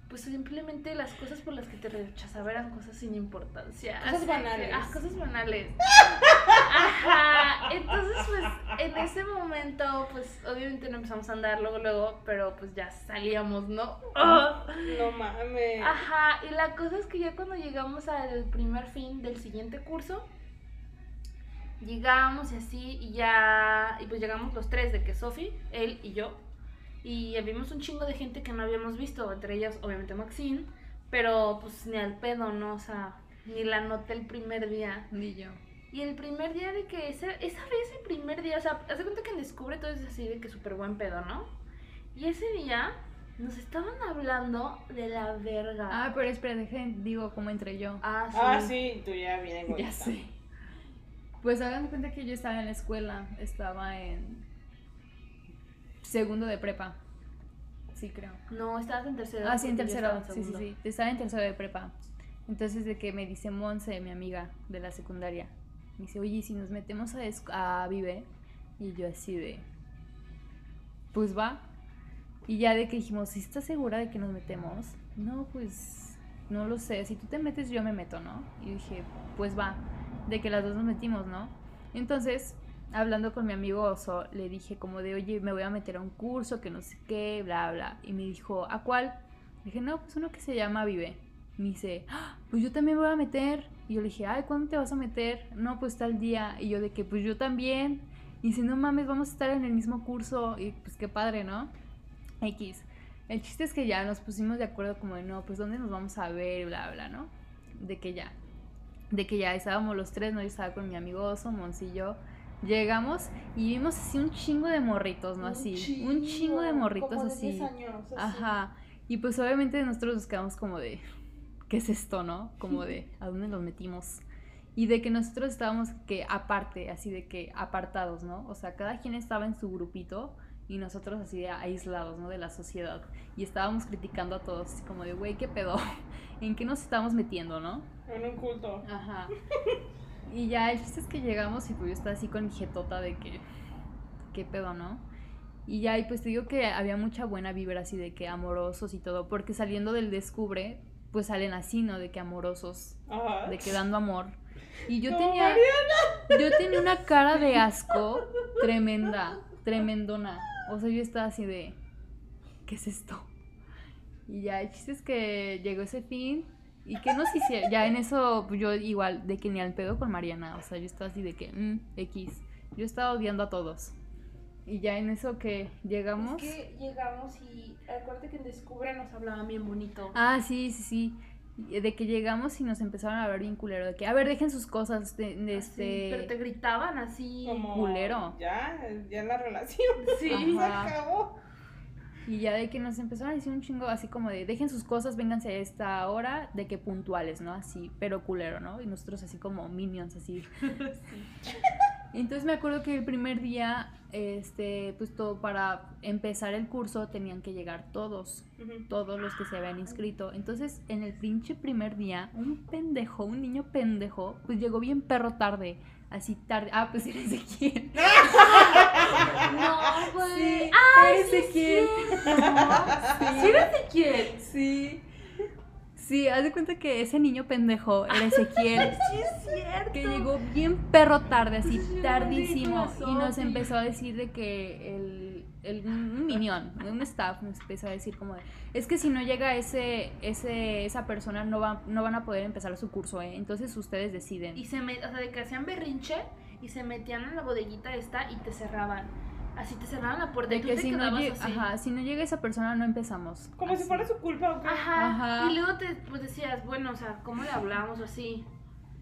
pues simplemente las cosas por las que te rechazaba eran cosas sin importancia. Cosas banales. ah, cosas banales. <laughs> Ajá. Entonces, pues, en ese momento, pues, obviamente no empezamos a andar luego, luego, pero pues ya salíamos, ¿no? No mames. Ajá, y la cosa es que ya cuando llegamos al primer fin del siguiente curso, llegamos y así, y ya, y pues llegamos los tres, de que Sofi, él y yo, y vimos un chingo de gente que no habíamos visto, entre ellas obviamente Maxine, pero pues ni al pedo, ¿no? O sea, ni la noté el primer día. Ni yo. Y el primer día de que esa, esa vez, el primer día, o sea, hace cuenta que en Descubre todo es así de que súper buen pedo, ¿no? Y ese día nos estaban hablando de la verga. Ah, pero espera, dejen, digo, como entre yo. Ah, sí. Ah, sí, tú ya vienes <laughs> Ya sé. Pues hagan de cuenta que yo estaba en la escuela, estaba en segundo de prepa. Sí, creo. No, estabas en tercero. Ah, sí, en tercero. en Sí, sí, sí. Estaba en tercero de prepa. Entonces, de que me dice Monse, mi amiga de la secundaria, me dice, oye, ¿y si nos metemos a Vive, y yo así de, pues va. Y ya de que dijimos, ¿sí estás segura de que nos metemos? No, pues no lo sé. Si tú te metes, yo me meto, ¿no? Y dije, pues va. De que las dos nos metimos, ¿no? Entonces, hablando con mi amigo Oso, le dije como de, oye, me voy a meter a un curso, que no sé qué, bla, bla. Y me dijo, ¿a cuál? dije, no, pues uno que se llama Vive. Me dice, "Ah, pues yo también me voy a meter. Y yo le dije, ay, ¿cuándo te vas a meter? No, pues tal día. Y yo de que, pues yo también. Y dice, no mames, vamos a estar en el mismo curso. Y pues qué padre, ¿no? X. El chiste es que ya nos pusimos de acuerdo como de, no, pues dónde nos vamos a ver, bla, bla, ¿no? De que ya. De que ya estábamos los tres, ¿no? Yo estaba con mi amigo Oso, Monsi y yo. Llegamos y vimos así un chingo de morritos, ¿no? Así. Un chingo de morritos como de así. 10 años, así. Ajá. Y pues obviamente nosotros nos quedamos como de, ¿qué es esto, no? Como de, <laughs> ¿a dónde nos metimos? Y de que nosotros estábamos que aparte, así de que apartados, ¿no? O sea, cada quien estaba en su grupito y nosotros así de aislados, ¿no? De la sociedad. Y estábamos criticando a todos, así como de, güey, ¿qué pedo? <laughs> ¿En qué nos estamos metiendo, no? En un culto. Ajá. <laughs> Y ya el chiste es que llegamos y pues yo estaba así con mi jetota de que, ¿qué pedo, no? Y ya, y pues te digo que había mucha buena vibra así de que amorosos y todo, porque saliendo del descubre, pues salen así, ¿no? De que amorosos, Ajá. de que dando amor. Y yo No, tenía, yo tenía una cara de asco tremenda, tremendona. O sea, yo estaba así de, ¿qué es esto? Y ya, el chiste es que llegó ese fin y que nos hicieron, ya en eso pues, yo igual, de que ni al pedo con Mariana, o sea, yo estaba así de que, mm, X, yo estaba odiando a todos. Y ya en eso que llegamos... Es que llegamos y acuérdate que en Descubre nos hablaban bien bonito. Ah, sí, sí, sí. De que llegamos y nos empezaron a ver bien culero, de que, a ver, dejen sus cosas, de, de Así, este... pero te gritaban así. Como culero. Ya, ya la relación Sí. <laughs> se acabó. Y ya de que nos empezaron a decir un chingo así como de dejen sus cosas, vénganse a esta hora, de que puntuales, ¿no? Así, pero culero, ¿no? Y nosotros así como minions, así. <laughs> Entonces me acuerdo que el primer día, este, pues todo para empezar el curso tenían que llegar todos, todos los que se habían inscrito. Entonces en el pinche primer día, un pendejo, un niño pendejo, pues llegó bien perro tarde. Así tarde. Ah, pues era Ezequiel. <laughs> No, güey. Sí, ¡Ay, sí, Ezequiel. ¿Sí de quién? Sí. Sí, haz de cuenta que ese niño pendejo era Ezequiel. <laughs> Sí, es cierto. que llegó bien perro tarde, así Sí, sí, tardísimo. Y nos empezó a decir de que el, el un minion, un staff, nos empezó a decir como de, es que si no llega ese, ese, esa persona no, va, no van a poder empezar su curso, ¿eh? Entonces ustedes deciden. Y se met, o sea, de que hacían berrinche y se metían en la bodeguita esta y te cerraban. Así te cerraban la puerta y de tú que te si no, quedabas llega, así. ajá, si no llega esa persona no empezamos. Como si fuera su culpa o qué. Ajá. Ajá. Y luego te pues decías, bueno, o sea, ¿cómo le hablamos o así?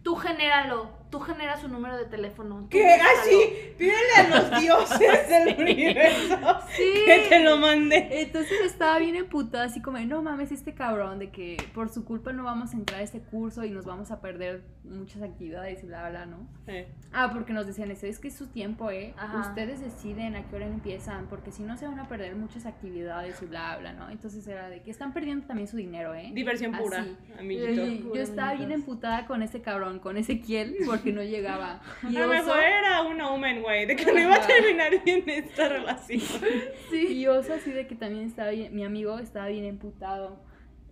Tú genéralo, tú generas su número de teléfono. ¿Qué? Así, pídele a los <laughs> dioses del universo Sí. que te lo mande. Entonces estaba bien emputada, así como, no mames, este cabrón, de que por su culpa no vamos a entrar a este curso y nos vamos a perder muchas actividades y bla, bla, ¿no? Eh, Ah, porque nos decían eso, es que es su tiempo, ¿eh? Ajá. Ustedes deciden a qué hora empiezan, porque si no se van a perder muchas actividades y bla, bla, ¿no? Entonces era de que están perdiendo también su dinero, ¿eh? Diversión pura, Así. amiguito. Y yo estaba bien emputada con ese cabrón, con Ezequiel, <laughs> porque no llegaba. Y A lo mejor era una woman, güey, de que no iba a terminar bien esta relación. <laughs> Y Oso así de que también estaba bien, mi amigo estaba bien emputado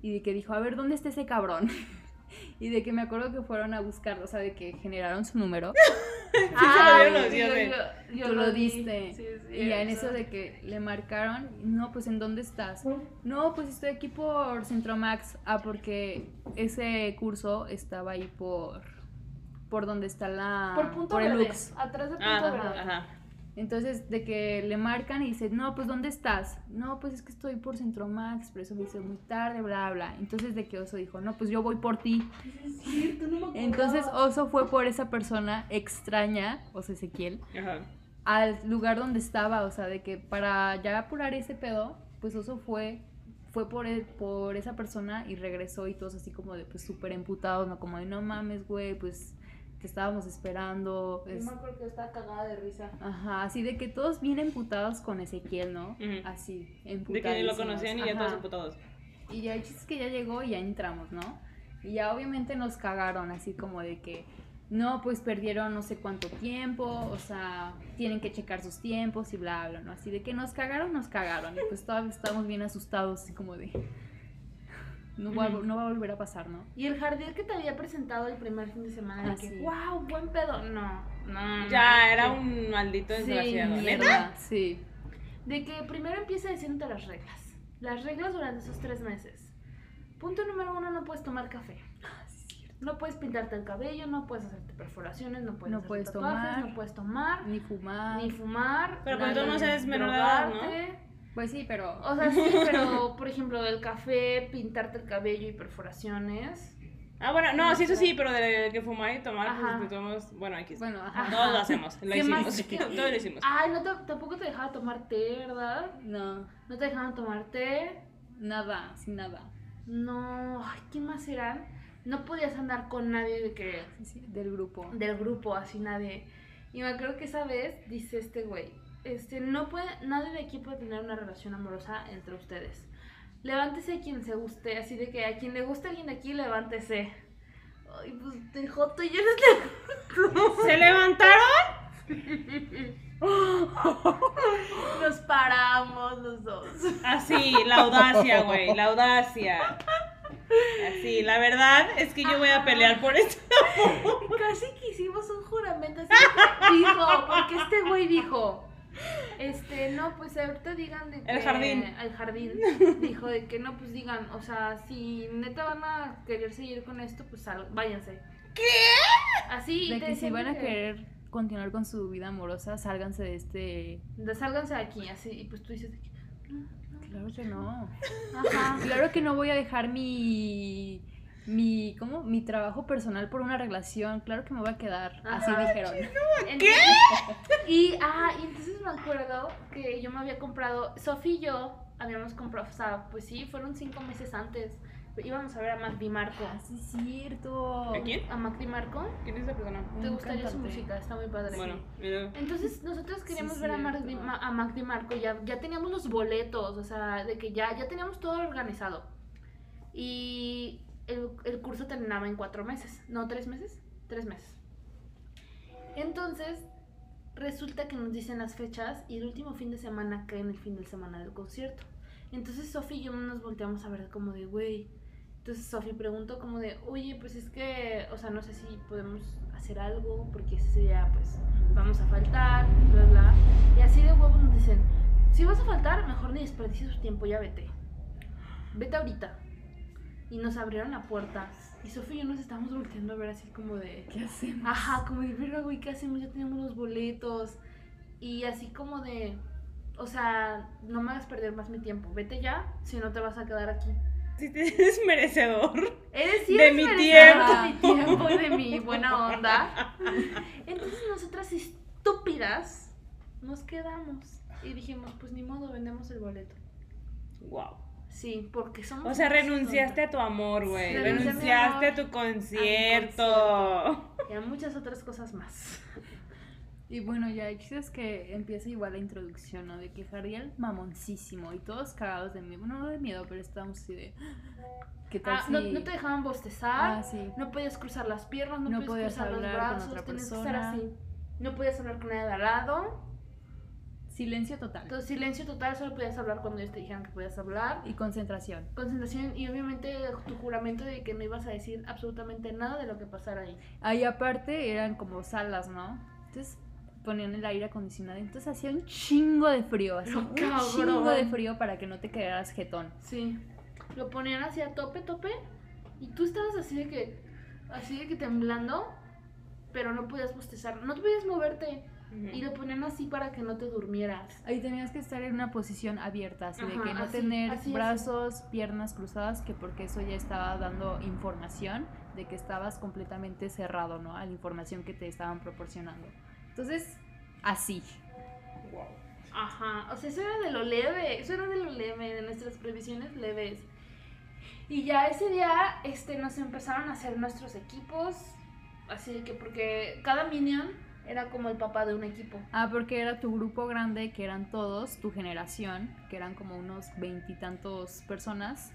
y de que dijo, a ver, ¿dónde está ese cabrón? <laughs> Y de que me acuerdo que fueron a buscarlo, o sea, de que generaron su número. <laughs> se lo los yo- dioses. yo- yo tú lo vi. diste. Sí, sí, y ya en eso. eso de que le marcaron, no, pues ¿en dónde estás? No, pues estoy aquí por Centromax. Ah, porque ese curso estaba ahí por por donde está la Por punto el verde. Lux. Atrás de punto Ah, verde. ajá. Entonces, de que le marcan y dicen, no, pues ¿dónde estás? No, pues es que estoy por Centromax, pero eso me hizo muy tarde, bla, bla. Entonces, de que Oso dijo, no, pues yo voy por ti. Es cierto, no me. Entonces, Oso fue por esa persona extraña, o sea, Ezequiel, Ajá. al lugar donde estaba, o sea, de que para ya apurar ese pedo, pues Oso fue fue por el- por esa persona y regresó y todos así como de pues súper emputados, no como de no mames, güey, pues te estábamos esperando. Yo es- me acuerdo que estaba cagada de risa. Ajá, así de que todos bien emputados con Ezequiel, ¿no? Ujú. Así, De emputados. que lo conocían y ya todos Ajá. emputados. Y ya el chiste es que ya llegó y ya entramos, ¿no? Y ya obviamente nos cagaron, así como de que, no, pues perdieron no sé cuánto tiempo, o sea, tienen que checar sus tiempos y bla, bla, ¿no? Así de que nos cagaron, nos cagaron. Y pues todavía estábamos bien asustados, así como de, no va, no va a volver a pasar, ¿no? Y el jardín que te había presentado el primer fin de semana, de Ah, que, sí. wow, buen pedo. No, no. Ya, no, era que- un maldito Sí, desgraciado. ¿Neta? Mierda, sí. De que primero empieza diciéndote las reglas. Las reglas durante esos tres meses. Punto número uno, no puedes tomar café. No puedes pintarte el cabello, no puedes hacerte perforaciones, no puedes, No hacerte puedes tatuajes, tomar. no puedes tomar, Ni fumar. ni fumar. Pero cuando no eres menor de edad, ¿no? Pues sí, pero... O sea, sí, pero por ejemplo, el café, pintarte el cabello y perforaciones. Ah, bueno, no, sí, eso sí, pero de que fumar y tomar, Ajá. pues todos, bueno, aquí Bueno, ajá. Todos lo hacemos, lo ¿Qué hicimos, <laughs> todos lo hicimos. Ay, no te- tampoco te dejaba tomar té, ¿verdad? No, No te dejaban tomar té. nada, sin nada. No, ay, ¿quién más eran? No podías andar con nadie de que Sí, sí, del grupo. del grupo, así nadie. Y me acuerdo que esa vez dice este güey, este, no puede, nadie de aquí puede tener una relación amorosa entre ustedes. Levántese a quien se guste, así de que a quien le guste alguien de aquí, levántese. Ay, pues de Joto y yo les ¿Se levantaron? <laughs> nos paramos los dos. Así, la audacia, güey, la audacia. Así, la verdad es que yo voy a pelear por esto. Casi que hicimos un juramento así dijo, porque este güey dijo, este, no, pues ahorita digan de que... El jardín. El jardín. <laughs> Dijo de que no, pues digan, o sea, si neta van a querer seguir con esto, pues sal- váyanse. ¿Qué? Así. De que si van a que- querer continuar con su vida amorosa, sálganse de este... de sálganse de aquí, así, y pues tú dices de que, Claro que no. ajá. Claro que no voy a dejar mi... Mi, ¿cómo? Mi trabajo personal por una relación. Claro que me voy a quedar. Así Ajá. dijeron. ¿Qué? <laughs> Y, ah, y entonces me acuerdo que yo me había comprado, Sofía y yo habíamos comprado, o sea, pues sí, fueron cinco meses antes. Íbamos a ver a Mac Di Marco. Ah, sí, es cierto. ¿A quién? ¿A Mac Di Marco? ¿Quién es esa persona? ¿Te gustaría su música? Está muy padre. Bueno, mira. Entonces nosotros queríamos Sí, ver a Mac, Di, a Mac Di Marco, ya, ya teníamos los boletos, o sea, de que ya, ya teníamos todo organizado. Y el, curso terminaba en cuatro meses, no, tres meses, tres meses. Entonces, resulta que nos dicen las fechas y el último fin de semana cae en el fin de semana del concierto. Entonces Sofi y yo nos volteamos a ver como de, güey. Entonces Sofi preguntó como de, oye, pues es que, o sea, no sé si podemos hacer algo porque ese día pues vamos a faltar, bla, bla. Y así de huevos nos dicen, si vas a faltar, mejor ni desperdicies tu tiempo, ya vete. Vete ahorita. Y nos abrieron la puerta. Y Sofi y yo nos estábamos volteando a ver así como de... ¿Qué hacemos? Ajá, como de, verga, güey, ¿qué hacemos? Ya tenemos los boletos. Y así como de, o sea, no me hagas perder más mi tiempo. Vete ya, si no te vas a quedar aquí. Si te eres merecedor. Eres sí De eres mi tiempo. de mi tiempo y de mi buena onda. Entonces nosotras estúpidas nos quedamos. Y dijimos, pues ni modo, vendemos el boleto. Wow. Sí, porque somos... O sea, renunciaste a tu amor, güey. Mi Renunciaste a amor, tu concierto. Y a muchas otras cosas más. <laughs> Y bueno, ya el chiste es que empieza igual la introducción, ¿no? De que Jariel mamoncísimo y todos cagados de miedo. Bueno, no de miedo, pero estábamos así de. <gasps> ¿Qué tal Ah, si.? no, no te dejaban bostezar. Ah, sí. No podías cruzar las piernas, no, No podías podías cruzar los hablar con brazos, otra tenías que persona. estar así. No podías hablar con nadie de al lado. Silencio total. Entonces, silencio total, solo podías hablar cuando ellos te dijeran que podías hablar. Y concentración. Concentración y obviamente tu juramento de que no ibas a decir absolutamente nada de lo que pasara ahí. Ahí aparte eran como salas, ¿no? Entonces ponían el aire acondicionado. Entonces hacía un chingo de frío, así, un chingo de frío para que no te quedaras jetón. Sí. Lo ponían así a tope, tope. Y tú estabas así de que, así de que temblando, pero no podías bostezar, no podías moverte. Y lo ponían así para que no te durmieras. Ahí tenías que estar en una posición abierta, así de Ajá, que no así, tener así, así. brazos, piernas cruzadas, que porque eso ya estaba dando información de que estabas completamente cerrado, ¿no? A la información que te estaban proporcionando. Entonces, así. Wow. Ajá, o sea, eso era de lo leve, eso era de lo leve, de nuestras previsiones leves. Y ya ese día este, nos empezaron a hacer nuestros equipos, así de que porque cada minion era como el papá de un equipo. Ah, porque era tu grupo grande, que eran todos, tu generación, que eran como unos veintitantos personas.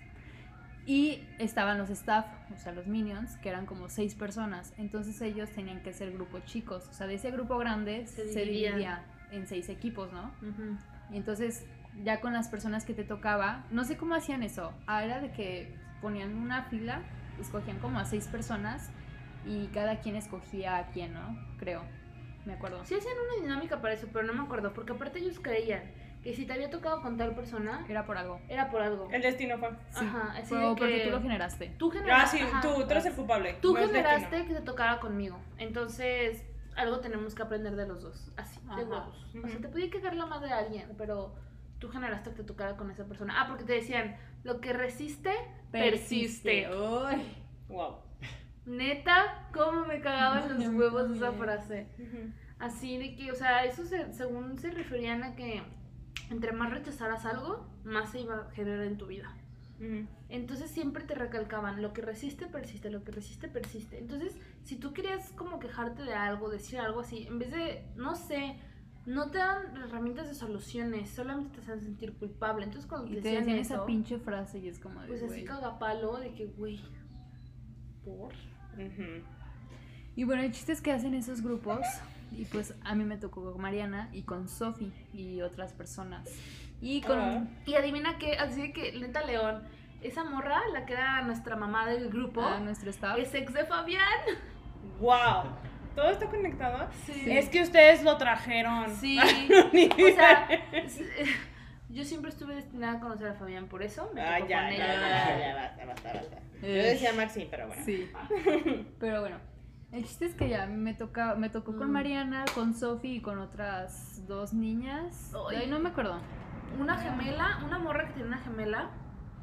Y estaban los staff, o sea, los minions, que eran como seis personas. Entonces ellos tenían que ser grupos chicos. O sea, de ese grupo grande Se se, dividía en seis equipos, ¿no? Y entonces, ya con las personas que te tocaba, no sé cómo hacían eso. Ah, era de que ponían una fila, escogían como a seis personas y cada quien escogía a quién, ¿no? Creo. Me acuerdo. Sí hacían una dinámica para eso, pero no me acuerdo, porque aparte ellos creían que si te había tocado con tal persona, Era por algo. era por algo. El destino fue. Sí, Ajá, así fue de porque que- tú lo generaste. Tú Ah, generaste, sí, ajá. tú, tú eres el culpable. Tú no generaste que te tocara conmigo. Entonces, algo tenemos que aprender de los dos. Así, Ajá. de huevos. O sea, te podía cagar la madre a alguien, pero tú generaste que te tocara con esa persona. Ah, porque te decían, lo que resiste, persiste. Uy. Wow. Neta, cómo me cagaban los <laughs> huevos esa frase. Así de que, o sea, eso se- según se referían a que entre más rechazaras algo, más se iba a generar en tu vida. Entonces siempre te recalcaban, lo que resiste, persiste, lo que resiste, persiste. Entonces, si tú querías como quejarte de algo, decir algo así, en vez de, no sé, no te dan herramientas de soluciones, solamente te hacen sentir culpable. Entonces cuando Y te decían decían eso, esa pinche frase y es como de, pues así cagapalo de que, güey, ¿por? Y bueno, el chiste es que hacen esos grupos y pues a mí me tocó con Mariana y con Sofi y otras personas. Y con... Ah. Y adivina qué, así que, neta León, esa morra, la que era nuestra mamá del grupo, a nuestro staff. es ex de Fabián. Wow. ¿Todo está conectado? Sí. Es que ustedes lo trajeron. Sí. <laughs> O sea, yo siempre estuve destinada a conocer a Fabián, por eso me Ah, ya, con ya, ella. ya, ya, basta, basta, basta. Yo Eh. decía Maxi, pero bueno. Sí. <laughs> Pero bueno, el chiste es que ya me toca, me tocó con Mm. Mariana, con Sofi y con otras dos niñas. Ay. Ay, no me acuerdo. Una gemela, una morra que tiene una gemela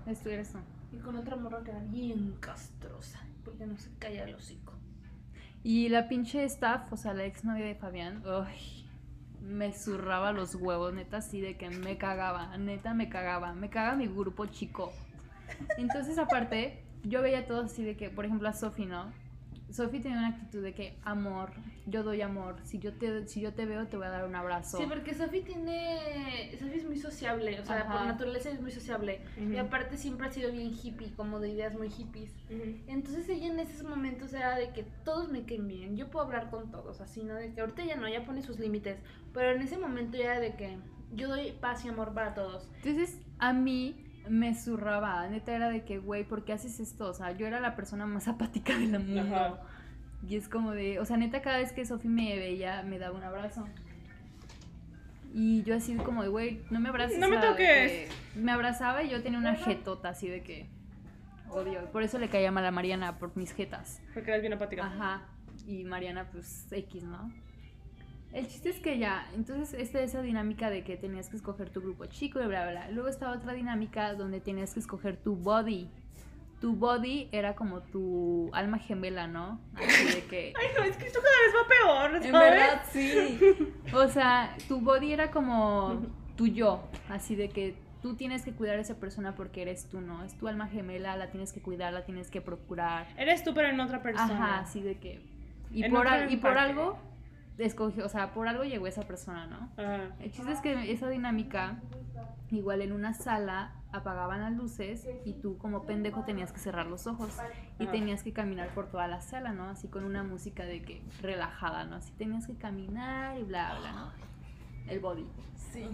Esto eres tú. y con otra morra que era bien castrosa, porque no se calla el hocico. Y la pinche staff, o sea, la exnovia de Fabián, uy, me zurraba los huevos, neta, así de que me cagaba, neta me cagaba, me caga mi grupo chico. Entonces, aparte, yo veía todo así de que, por ejemplo, a Sofi, ¿no? Sofi tenía una actitud de que, amor, yo doy amor, si yo te, si yo te veo te voy a dar un abrazo. Sí, porque Sofi tiene. Sofi es muy sociable, o sea, Ajá. por naturaleza es muy sociable. Ujú. Y aparte siempre ha sido bien hippie, como de ideas muy hippies. Ujú. Entonces ella en esos momentos era de que todos me queden bien, yo puedo hablar con todos, así, ¿no? De que ahorita ya no, ya pone sus límites, pero en ese momento ya era de que yo doy paz y amor para todos. Entonces, a mí me zurraba, neta era de que, güey, ¿por qué haces esto? O sea, yo era la persona más <laughs> apática del mundo. Ajá. Y es como de, o sea, neta, cada vez que Sofi me veía, me daba un abrazo. Y yo así como de, güey, no me abraces. No me toques. que Me abrazaba y yo tenía una jetota así de que, odio. Por eso le caía mal a Mariana, por mis jetas. Porque eres bien apática. Ajá. Y Mariana, pues, X, ¿no? El chiste es que ya, entonces esta esa dinámica de que tenías que escoger tu grupo chico y bla, bla, bla. Luego estaba otra dinámica donde tenías que escoger tu body. Tu body era como tu alma gemela, ¿no? Así de que... <laughs> Ay, no, es que esto cada vez va peor, ¿sabes? En verdad, sí. <laughs> O sea, tu body era como tu yo, así de que tú tienes que cuidar a esa persona porque eres tú, ¿no? Es tu alma gemela, la tienes que cuidar, la tienes que procurar. Eres tú, pero en otra persona. Ajá, así de que... Y, En por, al- y por algo escogió, o sea, por algo llegó esa persona, ¿no? Ajá. El chiste es que esa dinámica, igual en una sala apagaban las luces y tú como pendejo tenías que cerrar los ojos y Ajá. tenías que caminar por toda la sala, ¿no? Así con una música de que relajada, ¿no? Así tenías que caminar y bla, bla, ¿no? el body. Sí.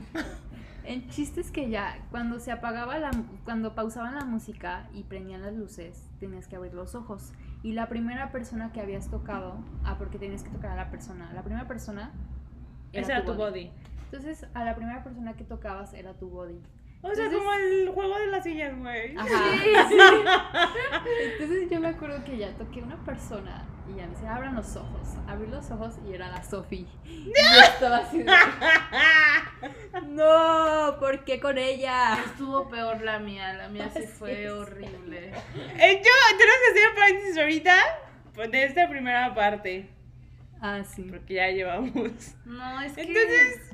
El chiste es que ya, cuando se apagaba la, cuando pausaban la música y prendían las luces, tenías que abrir los ojos. Y la primera persona que habías tocado, ah, porque tenías que tocar a la persona, la primera persona Ese era tu body. Entonces, a la primera persona que tocabas era tu body. O sea, Entonces- como el juego de las sillas, güey. Ajá. <laughs> Entonces yo me acuerdo que ya toqué una persona y ya me decía, abran los ojos. Abrí los ojos y era la Sofi. <laughs> Y yo estaba así de, <laughs> no, ¿por qué con ella? Estuvo peor la mía, la mía sí <laughs> fue horrible. Eh, yo tenemos que hacer paréntesis ahorita pues, de esta primera parte. Ah, sí. Porque ya llevamos. No, es que. Entonces,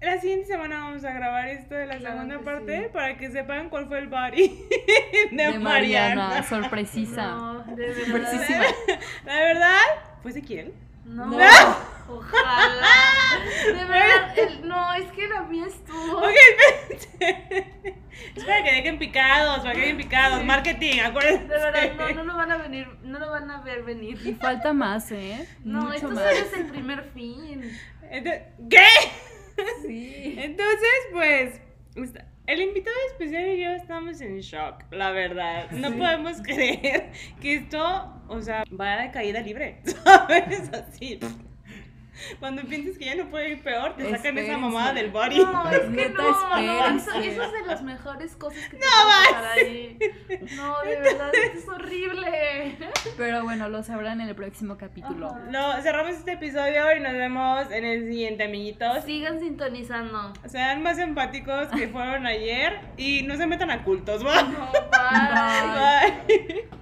la siguiente semana vamos a grabar esto de la Claro segunda parte sí. para que sepan cuál fue el body <laughs> de, De Mariana, Mariana. sorpresisa. No, de verdad. Sorpresísima. La verdad, fue Ezequiel. No. No. Ojalá. <laughs> De verdad, el- no, es que la mía estuvo. Ok, espérense. Es para que dejen picados, para que dejen picados. Marketing, acuérdense. De verdad, no, no lo van a venir, no lo van a ver Y venir. falta más, ¿eh? No, Mucho esto más. solo es el primer fin. Entonces, ¿Qué? Sí. Entonces, pues, está- el invitado especial y yo estamos en shock, la verdad. No Sí. podemos <laughs> creer que esto, o sea, vaya de caída libre, <laughs> ¿sabes? Así. Cuando piensas que ya no puede ir peor, te sacan esa mamada del body. No, es que no, no, eso, es de las mejores cosas que te No pasar ahí. No, de verdad, esto es horrible. Pero bueno, lo sabrán en el próximo capítulo. Ajá. No, cerramos este episodio y nos vemos en el siguiente, amiguitos. Sigan sintonizando. Sean más empáticos que fueron ayer y no se metan a cultos, ¿va? No, bye. Bye. Bye.